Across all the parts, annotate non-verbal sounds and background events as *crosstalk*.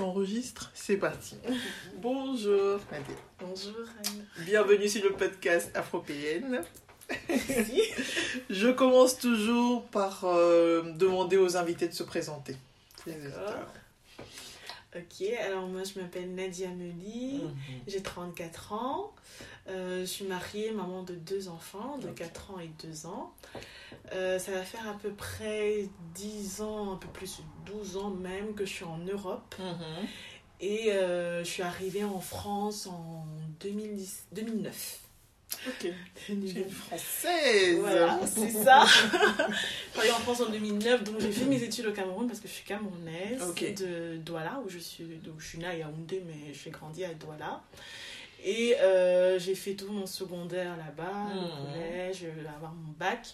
Ça enregistre C'est parti. *laughs* Bonjour Bonjour Anne. Bienvenue sur le podcast Afropéenne. *laughs* Je commence toujours par euh, demander aux invités de se présenter. Ok, alors moi je m'appelle Nadia Meli, Mhm. j'ai 34 ans, Euh, je suis mariée, maman de deux enfants, de Ok. 4 ans et 2 ans. Euh, ça va faire à peu près 10 ans, un peu plus, 12 ans même que je suis en Europe. Mhm. Et euh, je suis arrivée en France en 2010, 2009. Ok. Tu es une française. Voilà, c'est ça. *laughs* je suis en France en 2009, donc j'ai fait mes études au Cameroun parce que je suis camerounaise de Douala, où je suis, où je suis née à Yaoundé, mais j'ai grandi à Douala. Et euh, j'ai fait tout mon secondaire là-bas, Mhm. le collège, je vais avoir mon bac.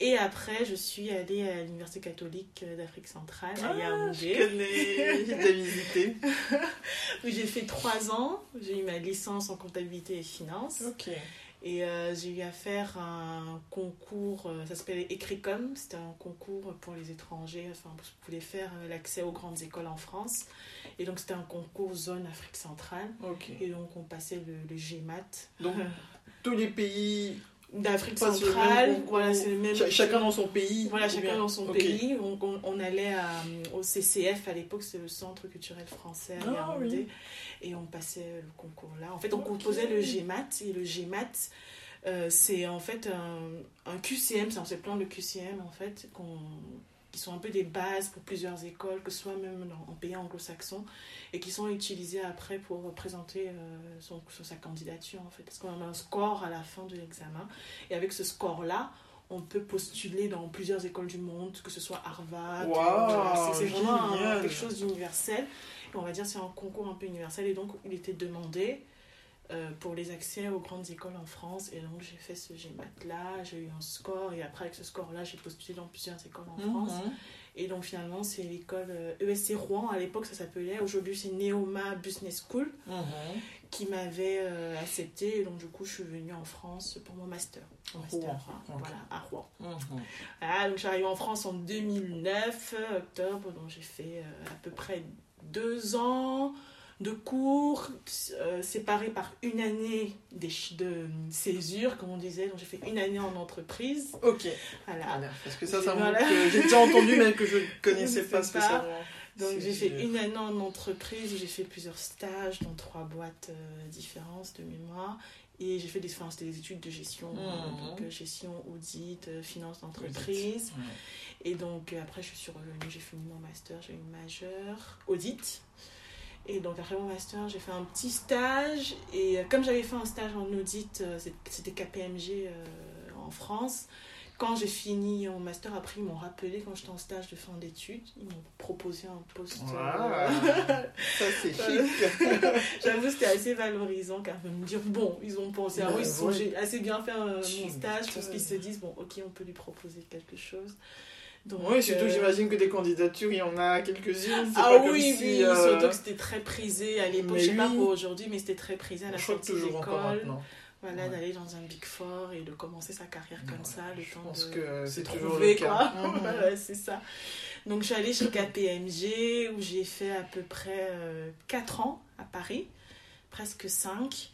Et après, je suis allée à l'Université catholique d'Afrique centrale à Ah, je Yaoundé. connais. J'ai visité. *laughs* où j'ai fait trois ans. J'ai eu ma licence en comptabilité et finance. Ok. Et euh, j'ai eu à faire un concours, euh, ça s'appelait Écricom, c'était un concours pour les étrangers, enfin, vous pouvez faire euh, l'accès aux grandes écoles en France. Et donc c'était un concours zone Afrique centrale. Et donc on passait le, le GMAT Donc, *laughs* tous les pays, d'Afrique même centrale. Voilà, c'est le même. Ch- chacun dans son pays. Voilà, chacun dans son pays. On, on allait à- au CCF à l'époque, c'était le Centre culturel français à Ah, oui. Et on passait le concours là. En fait, on composait le GMAT. Et le GMAT, euh, c'est en fait un, un QCM, c'est un plein de QCM en fait, qu'on- qui sont un peu des bases pour plusieurs écoles, que ce soit même dans- en pays anglo-saxon, et qui sont utilisées après pour présenter euh, son, sa candidature en fait. Parce qu'on a un score à la fin de l'examen. Et avec ce score-là, on peut postuler dans plusieurs écoles du monde, que ce soit Harvard. Voilà. c'est vraiment un- quelque chose d'universel. On va dire c'est un concours un peu universel. Et donc, il était demandé euh, pour les accès aux grandes écoles en France. Et donc, j'ai fait ce GMAT-là, j'ai eu un score. Et après, avec ce score-là, j'ai postulé dans plusieurs écoles en France. Mhm. Et donc, finalement, c'est l'école euh, ESC Rouen. À l'époque, ça s'appelait. Aujourd'hui, c'est Neoma Business School Mhm. qui m'avait euh, accepté. Et donc, du coup, je suis venue en France pour mon master. Master, Rouen, hein. Voilà, à Rouen. Mhm. Voilà, donc, je suis arrivée en France en 2009, euh, octobre. Donc, j'ai fait euh, à peu près deux ans de cours euh, séparés par une année des de césure, comme on disait. Donc, j'ai fait une année en entreprise. Ok. Voilà. Voilà, Parce que ça, ça Voilà. que j'ai déjà entendu, mais que je ne *laughs* connaissais pas spécialement. Donc j'ai fait une année en entreprise, j'ai fait plusieurs stages dans trois boîtes euh, différentes de mémoire. Et j'ai fait des, enfin, des études de gestion, euh, donc euh, gestion, audit, euh, finance d'entreprise. Ouais. Et donc euh, après je suis revenue, j'ai fini mon master, j'ai eu une majeure audit. Et donc après mon master, j'ai fait un petit stage. Et euh, comme j'avais fait un stage en audit, euh, c'était KPMG euh, en France. Quand j'ai fini mon master, après ils m'ont rappelé quand j'étais en stage de fin d'études. Ils m'ont proposé un poste. euh, Waouh. Ça, c'est *laughs* chic. *laughs* J'avoue, c'était assez valorisant car de me dire, bon, ils ont pensé à moi, Ouais, ils assez bien fait mon stage pour qu'ils se disent, bon, ok, on peut lui proposer quelque chose. Donc, Oui, surtout euh, j'imagine que des candidatures, il y en a quelques-unes. Ah pas comme oui, si, oui, euh, surtout que c'était très prisé à l'époque, je sais pas pour aujourd'hui, mais c'était très prisé à la sortie de l'école. Voilà, Ouais. d'aller dans un Big Four et de commencer sa carrière comme Ouais, ça, le je temps pense de que c'est toujours trouver, le cas. quoi. *laughs* Voilà, c'est ça. Donc, je suis allée chez *coughs* KPMG où j'ai fait à peu près 4 ans à Paris, presque 5.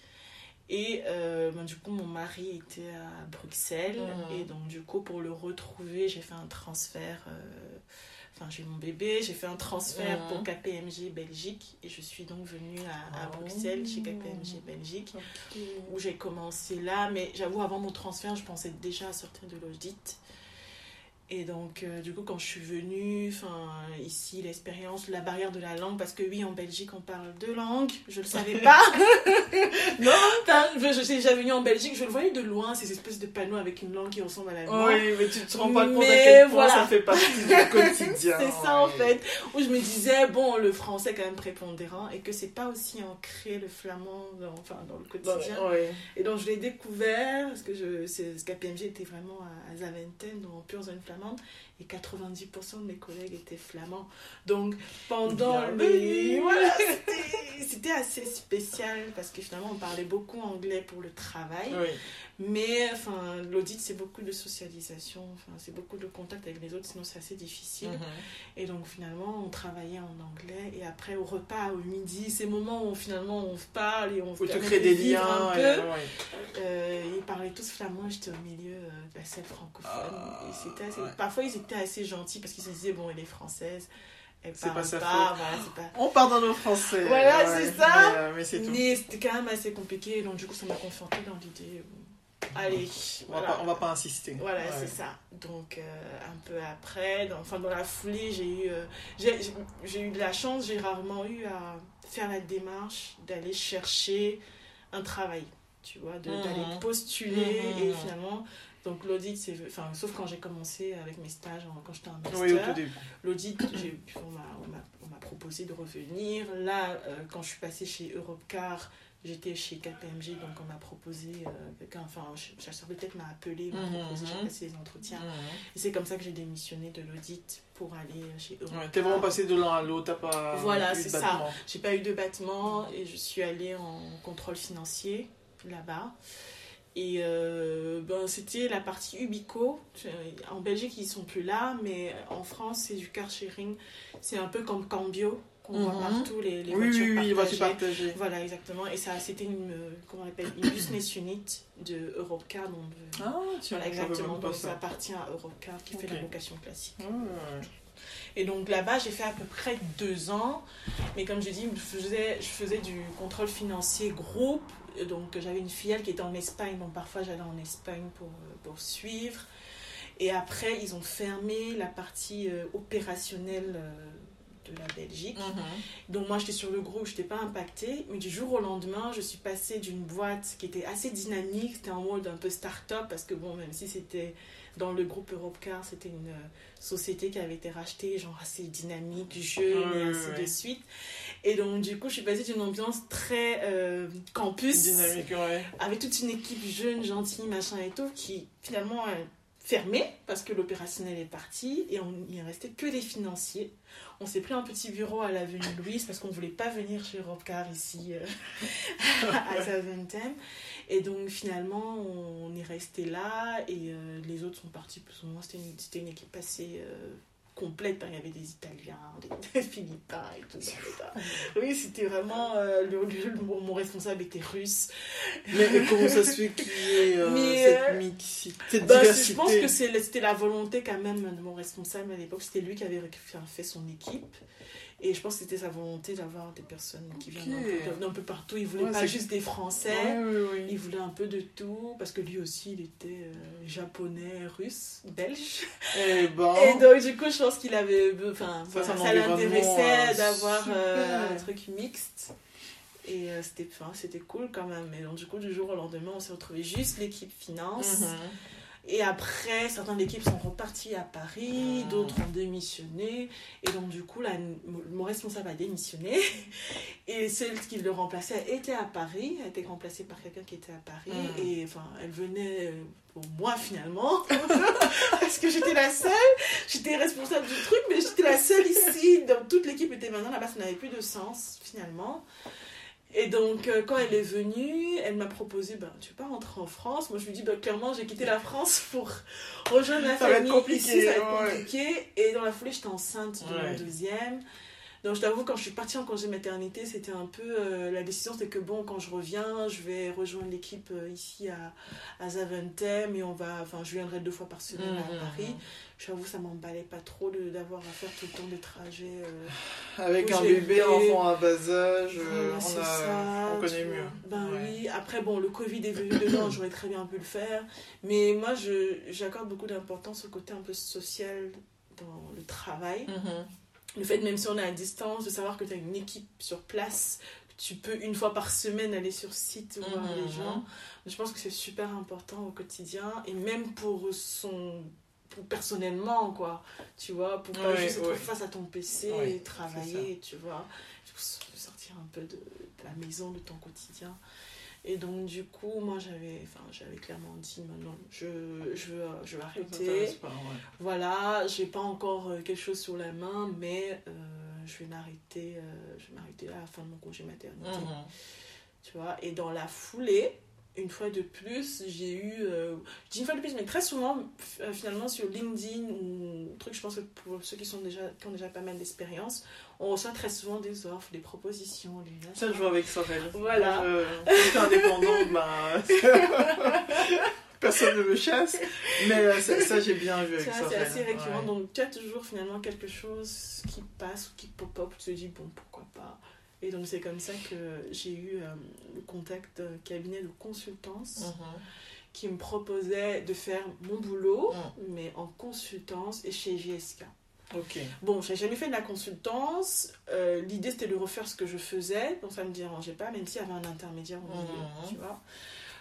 Et euh, ben, du coup, mon mari était à Bruxelles. Et donc, du coup, pour le retrouver, j'ai fait un transfert. euh, Enfin, j'ai eu mon bébé, j'ai fait un transfert pour KPMG Belgique et je suis donc venue à, à Oh. Bruxelles chez KPMG Belgique où j'ai commencé là. Mais j'avoue, avant mon transfert, je pensais déjà à sortir de l'audit. Et donc, euh, du coup, quand je suis venue, enfin, ici, l'expérience, la barrière de la langue, parce que oui, en Belgique, on parle deux langues, je le savais pas. *laughs* Non. Je, je suis déjà venue en Belgique, je le voyais de loin, ces espèces de panneaux avec une langue qui ressemble à l'allemand. Oui, mais tu te rends pas compte à Mais quel point voilà. ça fait partie du *laughs* quotidien. C'est ça en fait, où je me disais, bon, le français est quand même prépondérant et que c'est pas aussi ancré le flamand dans, enfin, dans le quotidien. ouais. Et donc je l'ai découvert, parce que je, ce KPMG était vraiment à, à Zaventem, dans pure zone flamande, et 90% de mes collègues étaient flamands. Donc pendant les... *laughs* Voilà, c'était, assez spécial, parce que finalement on parlait beaucoup anglais pour le travail. Oui. Mais enfin, l'audit, c'est beaucoup de socialisation, enfin, c'est beaucoup de contact avec les autres, sinon c'est assez difficile. Mhm. Et donc finalement, on travaillait en anglais. Et après, au repas, au midi, ces moments où finalement on parle et on permet créer de des liens. un ouais. Euh, ils parlaient tous flamand, j'étais au milieu euh, de la scène francophone. Ah, et ouais. Parfois, ils étaient assez gentils parce qu'ils se disaient, bon, elle est française, elle parle pas pas, sa voilà, pas... On part dans nos français. Voilà, ouais. c'est ça. Mais, euh, mais c'est tout. Mais c'était quand même assez compliqué, donc du coup, ça m'a conforté dans l'idée. euh, Allez, On va, pas, on va pas insister. Voilà, Ouais. c'est ça. Donc, euh, un peu après, dans, enfin, dans la foulée, j'ai eu, euh, j'ai, eu de la chance, j'ai rarement eu à faire la démarche d'aller chercher un travail, tu vois, de- Mhm. d'aller postuler Mhm. et finalement. Donc l'audit, c'est, enfin, sauf quand j'ai commencé avec mes stages, quand j'étais en master, Oui, au tout début. l'audit, j'ai- on m'a, on, m'a, on m'a proposé de revenir. Là, euh, quand je suis passée chez Europcar, j'étais chez KPMG, donc on m'a proposé, euh, quelqu'un, enfin, chasseur de tête m'a appelé, m'a Mhm, proposé, j'ai mhm. passé les entretiens. Mhm. Et c'est comme ça que j'ai démissionné de l'audit pour aller chez Europcar. Ouais, T'es vraiment passé de l'un à l'autre, t'as pas. Voilà, eu de c'est ça. battement. J'ai pas eu de battement et je suis allée en contrôle financier là-bas. Et euh, ben, c'était la partie Ubico. En Belgique, ils sont plus là, mais en France, c'est du car sharing. C'est un peu comme Cambio, qu'on voit Mhm. partout, les, les Oui, voitures oui, oui, partagées. partagée. Voilà, exactement. Et ça, c'était une, euh, comment on appelle, une *coughs* business unit de Europcar. Donc, euh, Ah, tiens, voilà, je savais exactement. Donc, ça ça. appartient à Europcar qui fait la location classique. Ah. Et donc là-bas, j'ai fait à peu près deux ans. Mais comme je dis, je faisais, je faisais du contrôle financier groupe. Donc j'avais une filiale qui était en Espagne. Donc parfois, j'allais en Espagne pour, euh, pour suivre. Et après, ils ont fermé la partie euh, opérationnelle euh, de la Belgique. Mhm. Donc moi, j'étais sur le groupe, je n'étais pas impactée. Mais du jour au lendemain, je suis passée d'une boîte qui était assez dynamique. C'était en mode un peu start-up. Parce que bon, même si c'était dans le groupe Europcar, c'était une euh, société qui avait été rachetée, genre assez dynamique, jeune Ouais, et ainsi ouais. de suite. Et donc, du coup, je suis passée d'une ambiance très euh, campus, Dynamique, ouais. avec toute une équipe jeune, gentille, machin et tout, qui finalement fermé parce que l'opérationnel est parti et on, il restait que des financiers. On s'est pris un petit bureau à l'avenue Louise parce qu'on ne voulait pas venir chez Robcar ici euh, *laughs* à Zaventem. Et donc finalement, on est resté là et euh, les autres sont partis plus ou moins. C'était une, c'était une équipe assez euh, complète. hein. Il y avait des Italiens, des, *laughs* Philippins et tout ça. Oui, c'était vraiment. euh, le, le- mon mon responsable était russe. Mais comment ça se fait qu'il y ait euh, Mais, cette euh, mixité, cette Bah, diversité je pense que c'était la volonté quand même de mon responsable à l'époque. C'était lui qui avait fait son équipe. Et je pense que c'était sa volonté d'avoir des personnes qui viennent un peu, partout. Il voulait Ouais, pas juste des Français. Ouais, ouais, ouais. Il voulait un peu de tout, parce que lui aussi, il était euh, japonais, russe, belge. Eh ben, Et donc, du coup, je pense qu'il avait. Enfin, Ça, l'intéressait euh, d'avoir euh, un truc mixte. Et euh, c'était c'était cool quand même. Et donc, du coup, du jour au lendemain, on s'est retrouvé juste l'équipe finance. mhm. Et après, certaines équipes sont reparties à Paris, Mhm. d'autres ont démissionné. Et donc, du coup, là, mon responsable a démissionné. *laughs* Et celle qui le remplaçait était à Paris, a été remplacée par quelqu'un qui était à Paris. Mhm. Et enfin, elle venait euh, pour moi finalement. *laughs* Parce que j'étais la seule. J'étais responsable du truc, mais j'étais la seule ici. Donc, toute l'équipe était maintenant là-bas. Ça n'avait plus de sens finalement. Et donc, euh, quand elle est venue, elle m'a proposé ben, Tu veux pas rentrer en France Moi, je lui dis ben, Clairement, j'ai quitté la France pour rejoindre ma Ça va être famille. compliqué, Ici, ça va être ouais. compliqué. Et dans la foulée, j'étais enceinte de Ouais. mon deuxième. Donc je t'avoue, quand je suis partie en congé maternité, c'était un peu. euh, la décision, c'était que bon, quand je reviens, je vais rejoindre l'équipe euh, ici à, à Zaventem et on va. Enfin, je viendrai deux fois par semaine Mhm. à Paris. J'avoue, ça m'emballait pas trop d'avoir à faire tout le temps des trajets. euh, Avec un bébé, enfant à bas âge, voilà, c'est on, a, ça, on connaît mieux. Ben Ouais. oui, après, bon, le Covid est venu dedans, j'aurais très bien pu le faire. Mais moi, je- j'accorde beaucoup d'importance au côté un peu social dans le travail. Mhm. Le fait, même si on est à distance, de savoir que tu as une équipe sur place, tu peux une fois par semaine aller sur site voir Mhm. les gens. Je pense que c'est super important au quotidien et même pour son. Pour personnellement, quoi. Tu vois, pour pas Ouais, juste être face à ton PC et travailler, tu vois. Sortir un peu de, de la maison, de ton quotidien. Et donc, du coup, moi, j'avais enfin, j'avais clairement dit, maintenant, je, je, veux, je veux arrêter. pas, ouais. Voilà, j'ai pas encore euh, quelque chose sur la main, mais euh, je vais m'arrêter, euh, je vais m'arrêter à la fin de mon congé maternité, Mhm. tu vois. Et dans la foulée, une fois de plus, j'ai eu, euh, je dis une fois de plus, mais très souvent, euh, finalement sur LinkedIn ou truc, je pense que pour ceux qui sont déjà, qui ont déjà pas mal d'expérience, on reçoit très souvent des offres, des propositions, des Ça, je vois avec Sorel. Voilà. Je, indépendante, bah, *laughs* personne ne me chasse. Mais euh, ça, ça, j'ai bien vu avec Sorel. c'est assez récurrent. ouais. Donc, tu as toujours finalement quelque chose qui passe ou qui pop-up. Tu te dis, bon, pourquoi pas. Et donc, c'est comme ça que j'ai eu euh, le contact d'un cabinet de consultance Mhm. qui me proposait de faire mon boulot, Mm. mais en consultance et chez JSK. Ok. Bon, j'ai jamais fait de la consultance. Euh, L'idée, c'était de refaire ce que je faisais. Donc, ça me dérangeait pas, même s'il y avait un intermédiaire au milieu. Mhm. Tu vois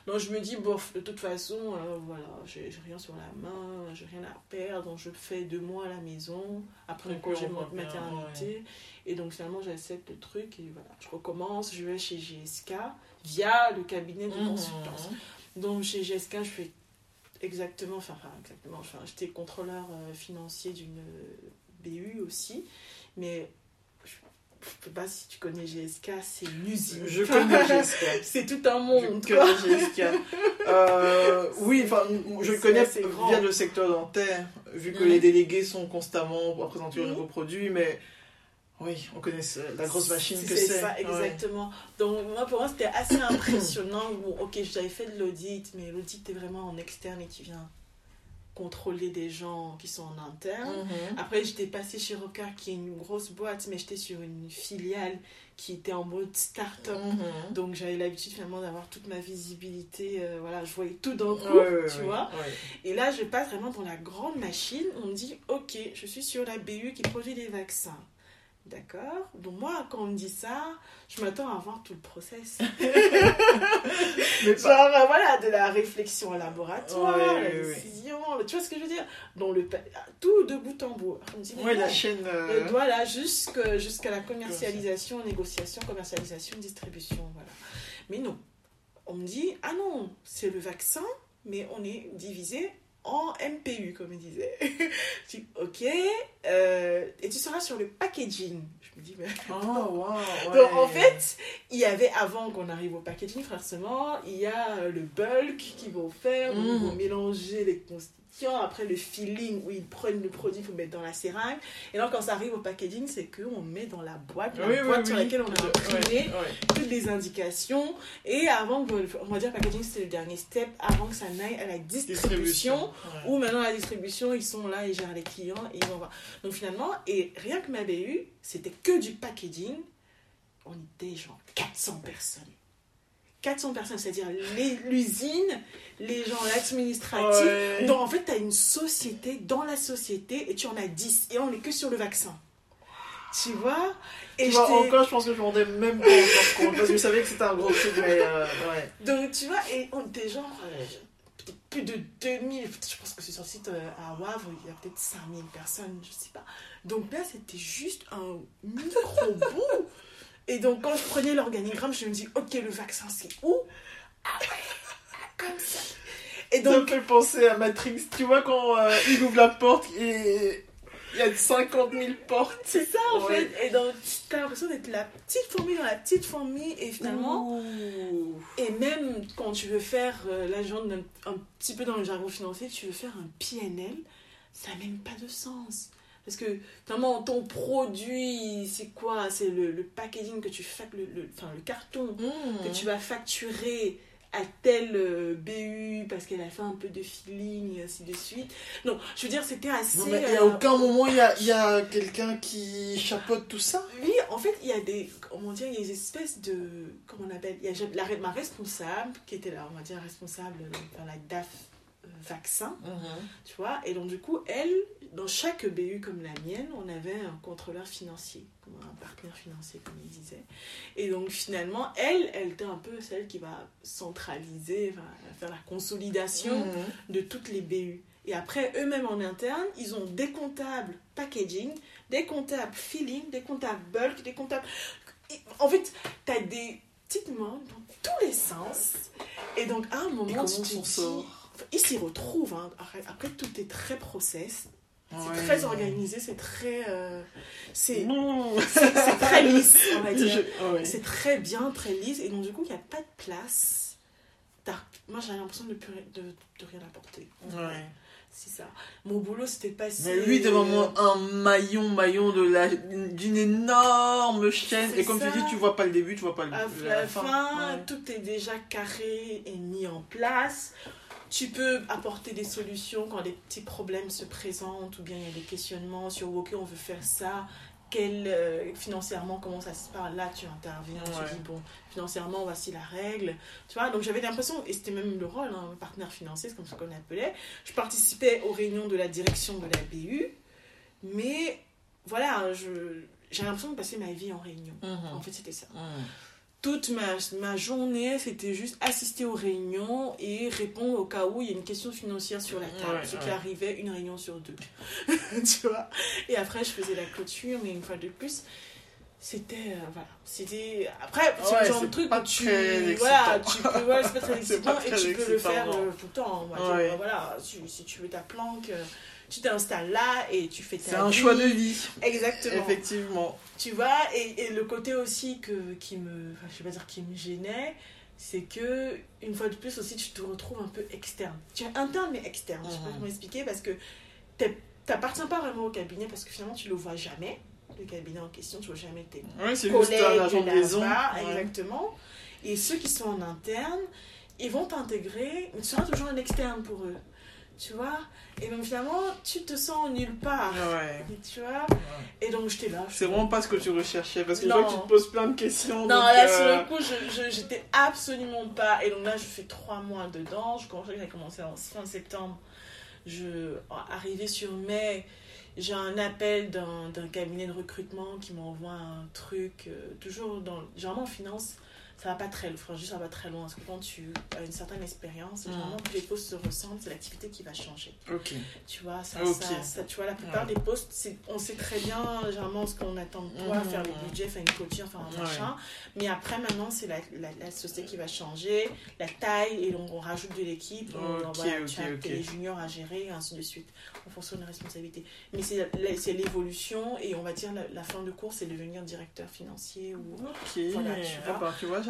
donc je me dis, bof, de toute façon, euh, voilà, j'ai rien sur la main, j'ai rien à perdre, donc je fais deux mois à la maison, après puis congé maternité, et donc finalement j'accepte le truc, et voilà, je recommence, je vais chez GSK via le cabinet de Mhm. consultance. Donc chez GSK, je fais exactement, enfin, enfin, exactement, enfin, j'étais contrôleur euh, financier d'une euh, BU aussi, mais je, sais pas si tu connais GSK, c'est une usine. Je connais Jessica. *laughs* C'est tout un monde, Je quoi. connais Jessica. Euh, oui, enfin, je connais via le secteur dentaire, vu que Mhm. les délégués sont constamment à présenter un Mhm. nouveau produit, mais oui, on connaît la grosse machine que C'est c'est. ça, Ouais. exactement. Donc, moi, pour moi, c'était assez impressionnant. Bon, ok, j'avais fait de l'audit, mais l'audit est vraiment en externe et tu viens contrôler des gens qui sont en interne. Mhm. Après, j'étais passée chez Roca, qui est une grosse boîte, mais j'étais sur une filiale qui était en mode start-up. Mhm. Donc, j'avais l'habitude finalement d'avoir toute ma visibilité. euh, voilà, je voyais tout d'un coup, tu vois. Et là, je passe vraiment dans la grande machine. On me dit, ok, je suis sur la BU qui produit des vaccins. D'accord Donc moi, quand on me dit ça, je m'attends à voir tout le process. *laughs* *laughs* Mais Genre, euh, voilà, de la réflexion au laboratoire, Ouais, la ouais, ouais. décision, tu vois ce que je veux dire? Dans le, pa- tout de bout en bout. On me dit, Ouais, la chaîne. Euh, euh, voilà, jusqu'à la commercialisation, négociation, commercialisation, distribution, voilà. Mais non, on me dit, ah non, c'est le vaccin, mais on est divisé en MPU, comme il disait. *laughs* je dis, ok, euh, et tu seras sur le packaging. Je me dis, mais... Oh, *laughs* wow, ouais. Donc, en fait, il y avait, avant qu'on arrive au packaging, forcément, il y a le bulk qu'ils vont faire, ils Mhm. vont mélanger les constituants, après le filling, où ils prennent le produit pour mettre dans la seringue. Et donc, quand ça arrive au packaging, c'est qu'on met dans la boîte, la Oui, oui, boîte sur laquelle on a imprimé toutes les indications. Et avant, que- on va dire packaging, c'est le dernier step, avant que ça n'aille à la distribution. Ouais. Ou maintenant la distribution, ils sont là, ils gèrent les clients, et ils vont voir. Donc finalement, et rien que ma BU, c'était que du packaging. On était genre 400 personnes. 400 personnes, c'est-à-dire l'usine, les gens, l'administratif. Ouais. Donc en fait, tu as une société dans la société et tu en as 10. Et on est que sur le vaccin. Tu vois? Et Tu vois, j'étais- encore, je pense que je m'en rendais même pas encore compte parce que je savais que c'était un gros truc, mais euh, ouais. Donc, tu vois, et on était genre, peut-être plus de 2000, je pense que c'est sur le site euh, à Wavre, il y a peut-être 5000 personnes, je sais pas. Donc là, c'était juste un micro-bout. Et donc, quand je prenais l'organigramme, je me dis, ok, le vaccin, c'est où? Ah ouais, comme ça. Et Ça me donc, fait penser à Matrix, tu vois, quand euh, il ouvre la porte et il y a 50 000 portes. c'est ça, en Ouais. fait. Et donc, t'as l'impression d'être la petite fourmi dans la petite fourmi, et finalement, Ouh. Et même quand tu veux faire, euh, là un, un petit peu dans le jargon financier, tu veux faire un PNL, ça n'a même pas de sens. Parce que, finalement, ton produit, c'est quoi? C'est le, le packaging que tu fais, le, le, enfin, le carton Mmh. que tu vas facturer à tel euh, BU parce qu'elle a fait un peu de feeling, et ainsi de suite. Non, je veux dire, c'était assez. Non, mais il n'y a euh, aucun moment, il y a, y a quelqu'un qui chapeaute tout ça? Oui, en fait, il y a des, comment dire, il y a des espèces de, comment on appelle, il y a la, ma responsable, qui était là, on va dire responsable dans la DAF euh, vaccin, tu vois, et donc du coup, elle, dans chaque BU comme la mienne, on avait un contrôleur financier, un partenaire financier, comme il disait. Et donc finalement, elle, elle était un peu celle qui va centraliser, va faire la consolidation Mhm. de toutes les BU. Et après, eux-mêmes en interne, ils ont des comptables packaging, des comptables filling, des comptables bulk, des comptables... En fait, tu as des petites mains dans tous les sens. Et donc, à un moment, tu te dis... Enfin, Ils s'y retrouvent. hein. Après, tout est très process. C'est Ouais. très organisé, c'est très... euh, c'est Non c'est- c'est très lisse, on va dire. Ah ouais. C'est très bien, très lisse. Et donc, du coup, il n'y a pas de place. Moi, j'ai l'impression de, de, de rien apporter. Ouais. C'est ça. Mon boulot, c'était passé. Mais lui, t'es vraiment un maillon, maillon de la, d'une énorme chaîne. Et comme ça. tu dis, tu vois pas le début, tu vois pas le, À la, la fin, Ouais. tout est déjà carré et mis en place. Tu peux apporter des solutions quand des petits problèmes se présentent ou bien il y a des questionnements sur OK, on veut faire ça. Quel, euh, financièrement, comment ça se passe Là, tu interviens, Ouais. tu dis bon, financièrement, voici la règle. Tu vois, donc j'avais l'impression, et c'était même le rôle, hein, partenaire financier, c'est comme ça qu'on l'appelait. Je participais aux réunions de la direction de la BU, mais voilà, je, j'ai l'impression de passer ma vie en réunion. En Mhm. fait, c'était ça Mhm. Toute ma, ma journée, c'était juste assister aux réunions et répondre au cas où il y a une question financière sur la table. Ouais, ce qui arrivait une réunion sur deux. *laughs* tu vois? Et après, je faisais la clôture, mais une fois de plus, c'était. euh, voilà. C'était. Après, c'est Ouais, le genre de truc où tu. Voilà, tu peux. Voilà, c'est pas très *laughs* excitant pas et tu peux le faire euh, tout le temps. Bah, voilà, si, si tu veux ta planque. euh, Tu t'installes là et tu fais ta C'est un choix de vie, Exactement. effectivement. Tu vois, et, et le côté aussi que, qui me, enfin, je vais pas dire qui me gênait, c'est que, une fois de plus aussi, tu te retrouves un peu externe. Tu es interne mais externe, je sais pas comment expliquer, parce que t'appartiens pas vraiment au cabinet, parce que finalement, tu le vois jamais, le cabinet en question, tu vois jamais tes Ouais, c'est collègues de. Ouais. exactement. Et ceux qui sont en interne, ils vont t'intégrer, mais tu seras toujours un externe pour eux. Tu vois Et donc finalement, tu te sens nulle part. Ouais. *laughs* Tu vois Et donc j'étais là. C'est vraiment pas ce que tu recherchais parce que je Non. vois que tu te poses plein de questions. Non, donc, là, euh, sur le coup, je, j'étais absolument pas. Et donc là, je fais trois mois dedans. Je commence, j'ai commencé en fin septembre. Je, arrivé sur mai, j'ai un appel d'un, d'un cabinet de recrutement qui m'envoie un truc, euh, toujours dans. Généralement en finance, ça va pas très loin. Franchement, ça va pas très loin. Parce que quand tu as une certaine expérience, Mm. généralement, plus les postes se ressemblent, c'est l'activité qui va changer. Ok. Tu vois, ça, Ok. ça, ça- tu vois, la plupart Ouais. des postes, on sait très bien généralement ce qu'on attend de toi, Mhm. faire les budgets, faire une coaching, enfin un Ouais. machin. Mais après, maintenant, c'est la, la, la société qui va changer, la taille, et on rajoute de l'équipe, on- voilà, ok, tu as les juniors à gérer, et ainsi de suite, en fonction des responsabilités. Mais c'est l'évolution, et on va dire la, la fin de cours, c'est devenir directeur financier ou. Ok. Voilà, tu Ah vois. bah, tu vois,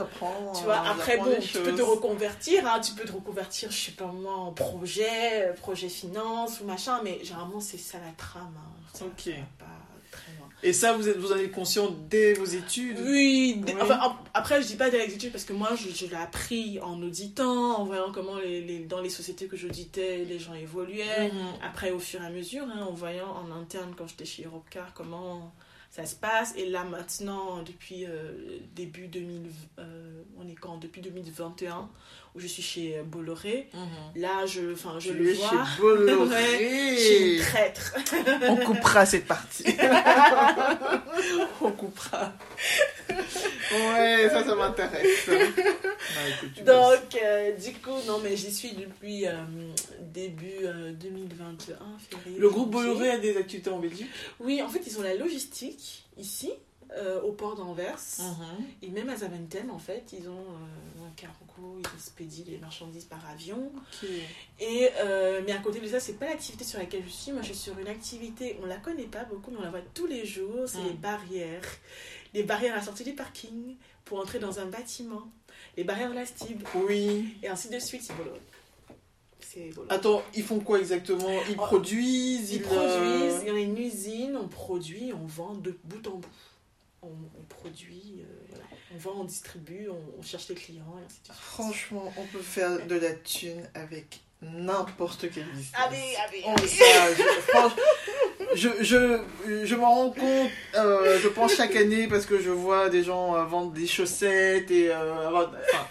Tu vois, euh, après, bon, tu peux te reconvertir, hein, tu peux te reconvertir, je sais pas moi, en projet, euh, projet finance ou machin, mais généralement, c'est ça la trame. hein. Ça, Ok. ça va pas très loin. Et ça, vous, êtes, vous en êtes conscient dès vos études? Oui, enfin, ap- après, je dis pas de l'exécution parce que moi, je, je l'ai appris en auditant, en voyant comment les, les- dans les sociétés que j'auditais, les gens évoluaient. Mhm. Après, au fur et à mesure, hein, en voyant en interne, quand j'étais chez Europcar, comment ça se passe. Et là, maintenant, depuis euh, début 2000, euh, on est quand? Depuis 2021, où je suis chez Bolloré. Mhm. Là, je, enfin, je le vois. *laughs* chez Bolloré. Je suis une traître. *laughs* On coupera cette partie. *laughs* On coupera. Ouais, ça, ça m'intéresse. Bah. Donc, euh, du coup, non, mais j'y suis depuis euh, début euh, 2021, février. Le groupe. Bolloré a des activités en Belgique? Oui, en fait, ils ont la logistique ici, euh, au port d'Anvers. Mhm. Et même à Zaventem, en fait, ils ont euh, un cargo, ils expédient les marchandises par avion. Et, euh, mais à côté de ça, c'est pas l'activité sur laquelle je suis. Moi, je suis sur une activité, on la connaît pas beaucoup, mais on la voit tous les jours. C'est Mm. les barrières. Les barrières à la sortie du parking pour entrer dans un bâtiment. Les barrières de la STIB. Oui. Et ainsi de suite, c'est rigolo. Attends, ils font quoi exactement? Ils Oh, produisent Ils euh, produisent, il y a une usine, on produit, on vend de bout en bout. On, on produit, euh, voilà. on vend, on distribue, on, on cherche les clients, et ainsi de suite. Franchement, on peut faire de la thune avec n'importe quel business. Allez, allez, Oh, allez. ça, je, je, je, je m'en rends compte, euh, je pense chaque année, parce que je vois des gens euh, vendre des chaussettes et euh, enfin,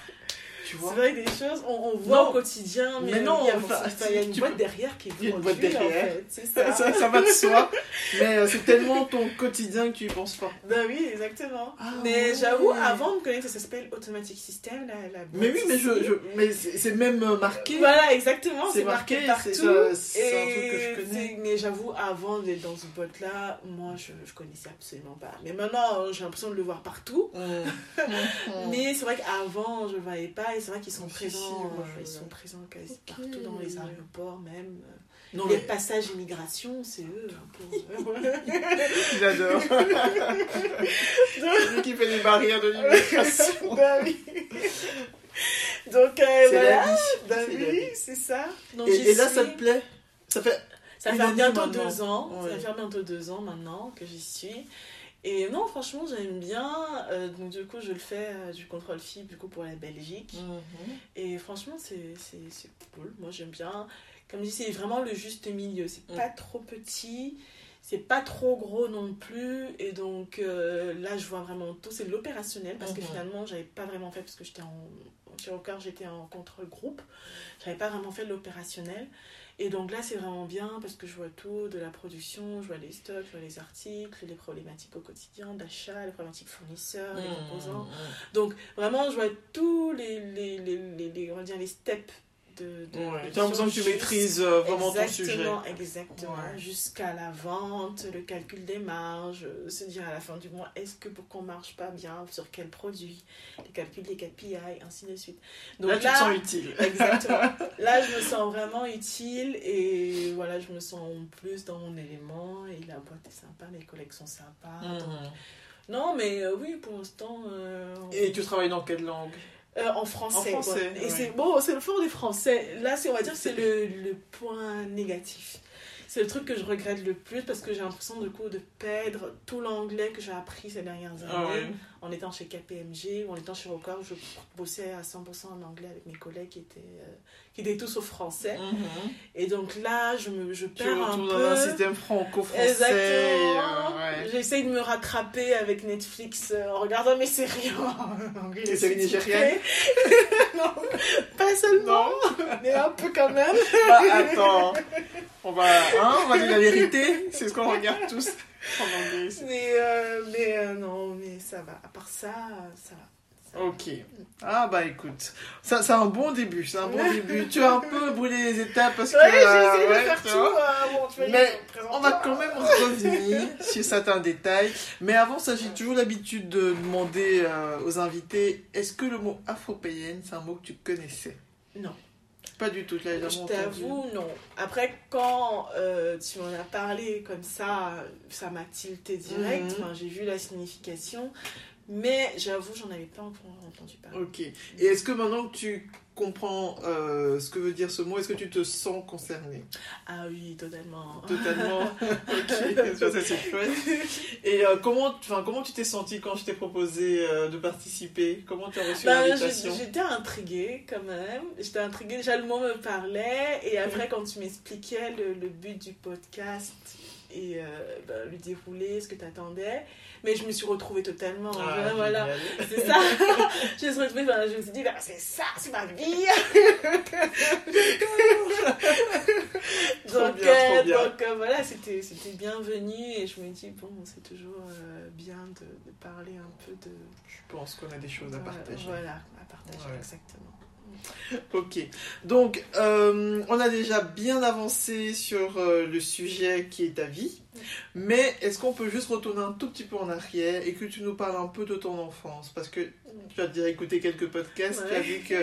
tu vois. C'est vrai que des choses, on, on voit Non. au quotidien, mais, Mais non, il y a, enfin, enfin, il y a une boîte peux- derrière qui est une boîte produite, derrière. En fait, c'est *laughs* Ça, ça. ça va de soi, mais euh, c'est tellement ton quotidien que tu y penses pas. Ben oui, exactement. Ah mais j'avoue, avant de connaître, ça s'appelle Automatic System, la, la Mais oui, mais, je, mais c'est même euh, marqué. Voilà, exactement, C'est marqué, marqué, partout. c'est un truc que je connais. Mais j'avoue, avant d'être dans ce boîte-là, moi, je, je connaissais absolument pas. Mais maintenant, j'ai l'impression de le voir partout. Mmh. *laughs* Mmh. Mais c'est vrai qu'avant, je ne le voyais pas. Et c'est vrai qu'ils sont présents, euh, ils sont présents quasi Ok. partout dans les aéroports même. Non, les mais passages immigration, c'est eux. un peu. *laughs* *laughs* j'adore. C'est lui qui fait les barrières de l'immigration. *laughs* bah oui. Donc, euh, voilà. la vie. Bah oui, c'est ça. Donc, Et, et là, ça suis. te plaît? Ça fait. Ça fait bientôt maintenant. deux ans. Ouais. Ça fait bientôt deux ans maintenant que j'y suis. Et non, franchement, j'aime bien. Euh, donc, du coup, je le fais euh, du contrôle fibre du coup, pour la Belgique. Mmh. Et franchement, c'est cool. Moi, j'aime bien. Comme je dis, c'est vraiment le juste milieu. C'est Mm. pas trop petit. C'est pas trop gros non plus. Et donc, euh, là, je vois vraiment tout. C'est l'opérationnel parce que Mhm. finalement, j'avais pas vraiment fait parce que j'étais en. Chez Rocard, j'étais en contrôle groupe. J'avais pas vraiment fait de l'opérationnel. Et donc là, c'est vraiment bien parce que je vois tout, de la production, je vois les stocks, je vois les articles, les problématiques au quotidien, d'achat, les problématiques fournisseurs, les Mmh. composants. Donc vraiment, je vois tous les, les, les, les, les- on va dire les steps de... de Ouais, de- T'as l'impression que tu maîtrises euh, vraiment ton sujet. Exactement, exactement. Ouais. Jusqu'à la vente, le calcul des marges, euh, se dire à la fin du mois, est-ce que pour qu'on marche pas bien, sur quel produit, les calculs des KPI, ainsi de suite. Donc là, tu te sens utile. *laughs* Exactement. *laughs* Là, je me sens vraiment utile et voilà, je me sens en plus dans mon élément et la boîte est sympa, mes collègues sont sympas. Donc, Mmh. Non, mais euh, oui, pour l'instant. Et tu travailles dans quelle langue? Euh, en français. En français. Et c'est bon, c'est le fort des Français. Là, c'est on va dire c'est le, le point négatif. C'est le truc que je regrette le plus parce que j'ai l'impression du coup de perdre tout l'anglais que j'ai appris ces dernières années Ah ouais. En étant chez KPMG ou en étant chez Rocard où je bossais à 100% en anglais avec mes collègues qui étaient, euh, qui étaient tous au français. Mmh. Et donc là, je, me, je perds un retournes peu. dans un système franco-français. Exactement. euh, ouais. J'essaye de me rattraper avec Netflix euh, en regardant mes séries en *laughs* anglais. Les séries nigériennes Non, pas seulement, mais un peu quand même. Bah, attends. On va, hein, on va dire la vérité. C'est ce qu'on regarde tous *laughs* Mais, euh, mais euh, non, mais ça va. À part ça, ça va. Ok. Ah bah écoute, ça c'est un bon début, c'est un bon *laughs* début. Tu as un peu brûlé les étapes parce que Ouais, j'ai euh, essayé ouais, de faire tu tout. euh, bon, Mais On va quand même revenir *laughs* sur certains détails. Mais avant ça, j'ai toujours l'habitude de demander euh, aux invités est-ce que le mot afropéenne, c'est un mot que tu connaissais? Non. Pas du tout, jamais Je t'avoue, non. Après, quand euh, tu m'en as parlé comme ça, ça m'a tilté direct. Mhm. Enfin, J'ai vu la signification. Mais j'avoue, j'en avais pas encore entendu parler. Ok. Et est-ce que maintenant que tu comprends euh, ce que veut dire ce mot, est-ce que tu te sens concerné Ah oui, totalement. Totalement. *laughs* ok, ça c'est chouette. *laughs* Et euh, comment, comment tu t'es senti quand je t'ai proposé euh, de participer? Comment tu as reçu Bah, l'invitation? J'étais intriguée quand même. J'étais intriguée. Déjà, le mot me parlait. Et après, quand tu m'expliquais le, le but du podcast et euh, bah, le déroulé, ce que tu attendais. Mais je me suis retrouvée totalement. Ah, voilà. C'est ça. *laughs* je me suis retrouvée, enfin, je me suis dit, bah, c'est ça, c'est ma vie. *laughs* Donc, bien, euh, donc euh, voilà, c'était bienvenu et je me dis, bon, c'est toujours euh, bien de, de parler un peu de. Je pense qu'on a des choses à partager. Voilà, à partager, Ouais. exactement. *laughs* Ok. Donc, euh, on a déjà bien avancé sur euh, le sujet qui est ta vie. Mais est-ce qu'on peut juste retourner un tout petit peu en arrière et que tu nous parles un peu de ton enfance? Parce que tu as déjà écouté quelques podcasts, tu as Ouais. vu que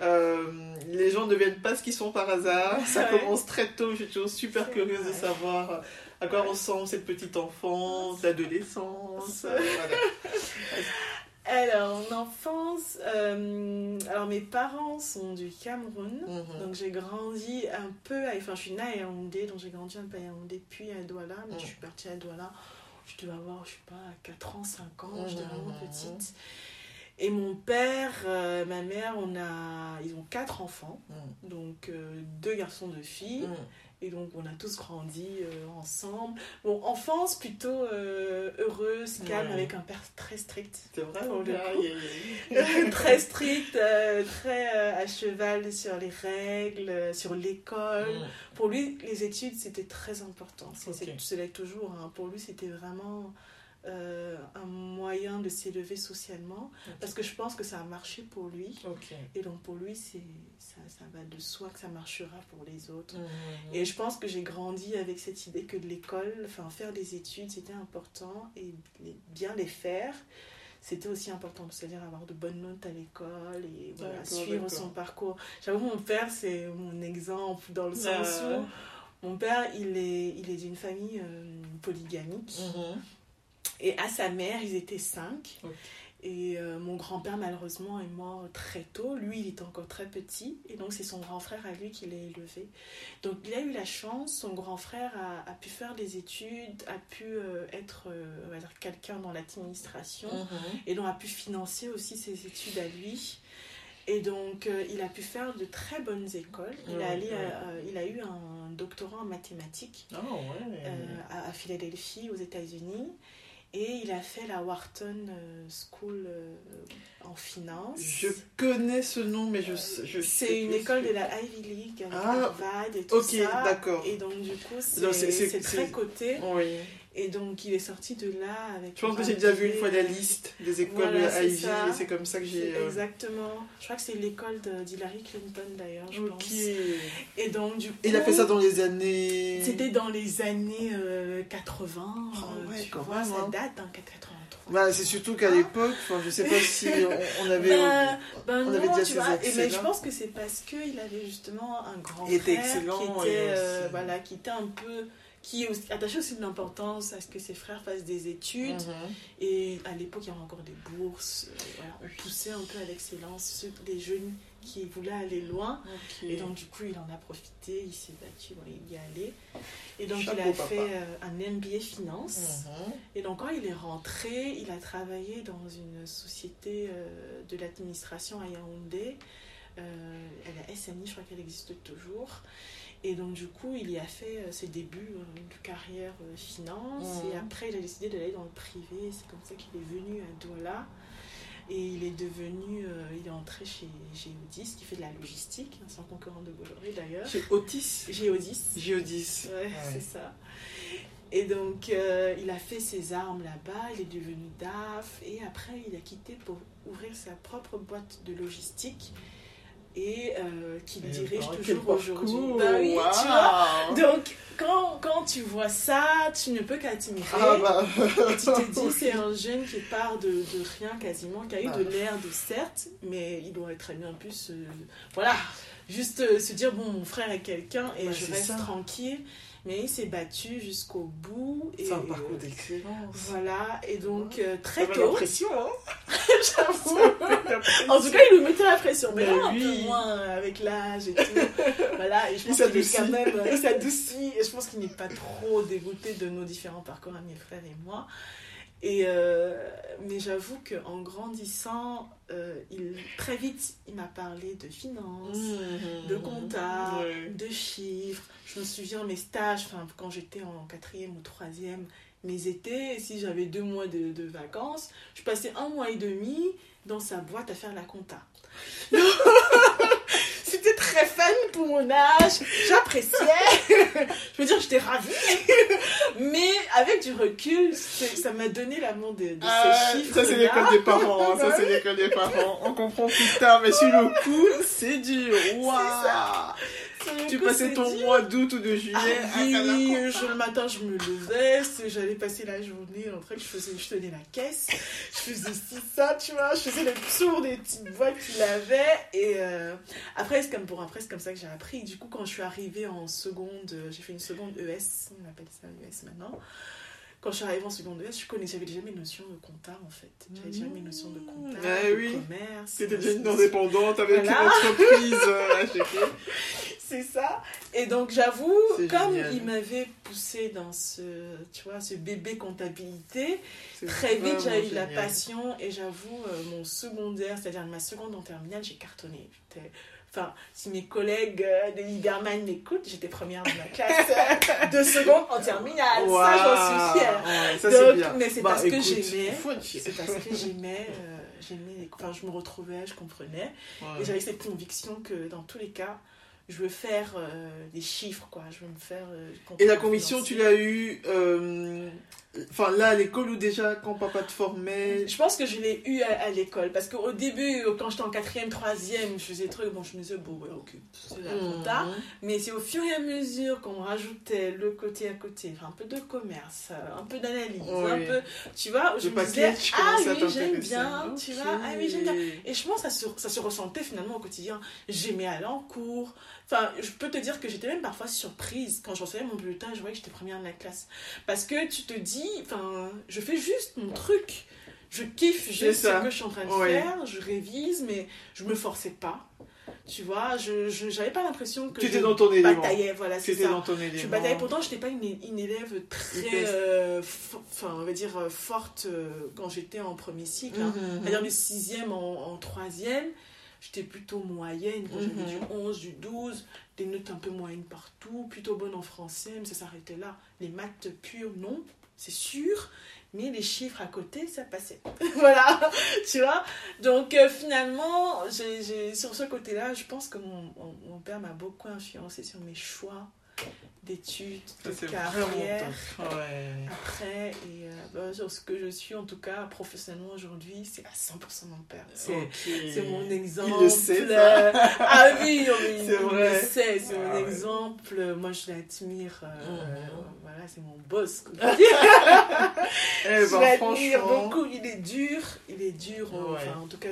euh, les gens ne deviennent pas ce qu'ils sont par hasard. Ça Ouais. commence très tôt. Je suis toujours super curieuse de savoir à quoi ressemble cette petite enfance, l'adolescence. voilà. *laughs* Alors, en enfance, euh, alors mes parents sont du Cameroun, Mhm. donc j'ai grandi un peu, à, enfin je suis née à Yaoundé, donc j'ai grandi un peu à Yaoundé, puis à Douala, mais Mhm. je suis partie à Douala, je devais avoir, je sais pas, 4 ans, 5 ans, j'étais Mhm. vraiment petite. Et mon père, euh, ma mère, on a, ils ont quatre enfants, Mhm. donc euh, deux garçons, deux filles. Mhm. Et donc, on a tous grandi euh, ensemble. Bon, enfance plutôt euh, heureuse, calme, Ouais. avec un père très strict. C'est vrai, *laughs* très strict, euh, très à cheval sur les règles, sur l'école. Pour lui, les études, c'était très important. C'est, Ok. c'est- toujours. hein. Pour lui, c'était vraiment euh, un moyen de s'élever socialement. Parce que je pense que ça a marché pour lui. Et donc, pour lui, c'est, ça, ça va de soi que ça marchera pour les autres. Mhm. Et je pense que j'ai grandi avec cette idée que l'école, enfin faire des études, c'était important et bien les faire, c'était aussi important. C'est-à-dire avoir de bonnes notes à l'école et voilà, suivre son parcours. J'avoue, mon père, c'est mon exemple dans le sens Ah. où mon père, il est, il est d'une famille euh, polygamique. Et à sa mère, ils étaient cinq. Et euh, mon grand-père, malheureusement, est mort très tôt. Lui, il était encore très petit. Et donc, c'est son grand frère à lui qui l'a élevé. Donc, il a eu la chance. Son grand frère a, a pu faire des études, a pu euh, être, euh, quelqu'un dans l'administration. Mhm. Et donc, a pu financer aussi ses études à lui. Et donc, euh, il a pu faire de très bonnes écoles. Il, a, allé, euh, il a eu un doctorat en mathématiques Ah ouais. à, à Philadelphie, aux États-Unis. Et il a fait la Wharton euh, School euh, en finance. Je connais ce nom, mais je, sais- je sais C'est une école de la Ivy League avec Ah, Harvard et tout ok, ça. d'accord. Et donc, du coup, c'est très coté. Oui. Et donc, il est sorti de là avec. Je pense que j'ai déjà vu une fois la liste des écoles Voilà, c'est Ivy et c'est comme ça que j'ai. Euh, Exactement. Je crois que c'est l'école d'Hillary Clinton d'ailleurs, je pense. Et donc, du coup. Il a fait ça dans les années. C'était dans les années euh, 80. Oh, euh, ouais, tu quand vois, même, ça hein. date, hein, 83. Bah, c'est surtout qu'à l'époque, enfin, je sais pas *laughs* si on, on avait. Ben, ben on non, avait déjà ces vois, et accès-là. mais je pense que c'est parce qu'il avait justement un grand Il était frère excellent, qui et était, euh, aussi- voilà, qui était un peu qui attachait aussi de l'importance à ce que ses frères fassent des études Mhm. et à l'époque il y avait encore des bourses euh, voilà, on poussait un peu à l'excellence les jeunes qui voulaient aller loin et donc du coup il en a profité il s'est battu il y est allé et donc il a papa. fait euh, un MBA finance Mhm. et donc quand il est rentré, il a travaillé dans une société euh, de l'administration à Yaoundé. Euh, elle a SNI, je crois qu'elle existe toujours. Et donc du coup, il y a fait euh, ses débuts euh, de carrière euh, finance. Et après, il a décidé d'aller dans le privé. C'est comme ça qu'il est venu à Douala. Et il est devenu, euh, il est entré chez Géodis, qui fait de la logistique, hein, c'est un concurrent de Bolloré d'ailleurs. Chez Otis. Géodis. Géodis. Ouais, Ouais. c'est ça. Et donc, euh, il a fait ses armes là-bas, il est devenu DAF, et après, il a quitté pour ouvrir sa propre boîte de logistique, et euh, qu'il Et dirige bah, quel toujours aujourd'hui. Bah oui, tu vois. Donc, quand, quand tu vois ça, tu ne peux qu'admirer. Ah bah. Tu te dis, *laughs* c'est un jeune qui part de, de rien quasiment, qui a eu Bah. de l'air de certes, mais il doit très bien pu se. Voilà, juste euh, se dire, bon, mon frère est quelqu'un et Bah, je reste ça. tranquille. Mais il s'est battu jusqu'au bout. Et, C'est un parcours d'excellence. Voilà, et donc euh, très met tôt, l'impression, hein. *laughs* j'avoue. En tout cas, il nous mettait la pression, mais Mais là, un oui. peu moins euh, avec l'âge et tout. *laughs* voilà, et je Il pense qu'il est s'adoucit. quand même, euh, il s'adoucit, *laughs* et je pense qu'il n'est pas trop dégoûté de nos différents parcours à mes frères et moi. Et euh, mais j'avoue qu'en grandissant, euh, il, très vite, il m'a parlé de finances, Mhm. de compta, de chiffres. Je me souviens mes stages, enfin, quand j'étais en quatrième ou troisième, mes étés, si j'avais deux mois de, de vacances, je passais un mois et demi dans sa boîte à faire la compta. *laughs* C'était très fun pour mon âge, j'appréciais, *laughs* je veux dire, j'étais ravie, mais avec du recul, ça m'a donné l'amour de, de Ah, ces chiffres. ça c'est l'école des parents, hein, ça c'est l'école des parents. On comprend plus tard, mais sur le coup, c'est dur. Waouh Tu passais ton mois d'août ou de juillet Ah à oui, je- le matin je me levais, j'allais passer la journée en train que je faisais, je tenais la caisse, je faisais ci, ça, tu vois, je faisais le tour des petites boîtes qu'il avait. Et euh, après, c'est comme, pour après, comme ça que j'ai appris. Du coup, quand je suis arrivée en seconde, euh, j'ai fait une seconde ES, on appelle ça ES maintenant. Quand je suis arrivée en secondaire, je connaissais, j'avais déjà mes notions de compta en fait. J'avais déjà mes notions de compta, Ah de oui. commerce. C'était déjà une indépendante avec Voilà. une entreprise euh. *laughs* C'est ça. Et donc j'avoue, comme génial. il m'avait poussé dans ce, tu vois, ce bébé comptabilité, très vite j'ai eu la passion et j'avoue, euh, mon secondaire, c'est-à-dire ma seconde en terminale, j'ai cartonné. J'étais- Enfin, si mes collègues euh, de Liberman m'écoutent, j'étais première de ma classe euh, de seconde en terminale. Ça, j'en suis fière. Ouais, ça, Donc, c'est bien. mais c'est Bah, parce que j'aimais. C'est parce que j'aimais, euh, j'aimais, enfin, je me retrouvais, je comprenais. Ouais. Et j'avais cette conviction que dans tous les cas, je veux faire euh, des chiffres, quoi. Je veux me faire. euh, Et la conviction, tu l'as eue, enfin là à l'école ou déjà quand papa te formait? Je pense que je l'ai eu à, à l'école parce qu'au début, quand j'étais en quatrième, troisième, je faisais des trucs, bon, je me disais, bon, ouais, ok, c'est compta. Mhm. Mais c'est au fur et à mesure qu'on rajoutait le côté à côté, enfin, un peu de commerce, euh, un peu d'analyse, Oui. un peu, tu vois, je Le me disais, ah oui, j'aime bien, tu vois, ah oui, j'aime bien. Et je pense que ça se, ça se ressentait finalement au quotidien. J'aimais aller en cours. Enfin, je peux te dire que j'étais même parfois surprise quand je recevais mon bulletin et je voyais que j'étais première de la classe. Parce que tu te dis, enfin, je fais juste mon truc. Je kiffe juste ce que je suis en train de Ouais. faire. Je révise, mais je me forçais pas. Tu vois, je j'avais pas l'impression que Tu étais dans ton élément. Voilà, Tu étais ça. dans ton élément. Je bataillais, pourtant je n'étais pas une, une élève très, euh, enfin on va dire euh, forte euh, quand j'étais en premier cycle. hein. Mhm. C'est-à-dire du sixième en, en troisième, j'étais plutôt moyenne. Quand j'avais du 11, du 12, des notes un peu moyennes partout, plutôt bonne en français, mais ça s'arrêtait là. Les maths pures, non, c'est sûr. Mais les chiffres à côté, ça passait. *laughs* voilà, tu vois. Donc euh, finalement, sur ce côté-là, je pense que mon père m'a beaucoup influencé sur mes choix d'études, de carrière. Ouais. après et euh, bah, sur ce que je suis en tout cas professionnellement aujourd'hui c'est à 100% mon père c'est Ok. c'est mon exemple Il le sait, ça. euh, ah oui non, mais *laughs* il, vrai. le sait c'est mon Ah ouais. exemple moi je l'admire euh, euh, voilà c'est mon boss on. *laughs* Eh je ben, l'admire franchement. beaucoup il est dur il est dur euh, Ouais. enfin en tout cas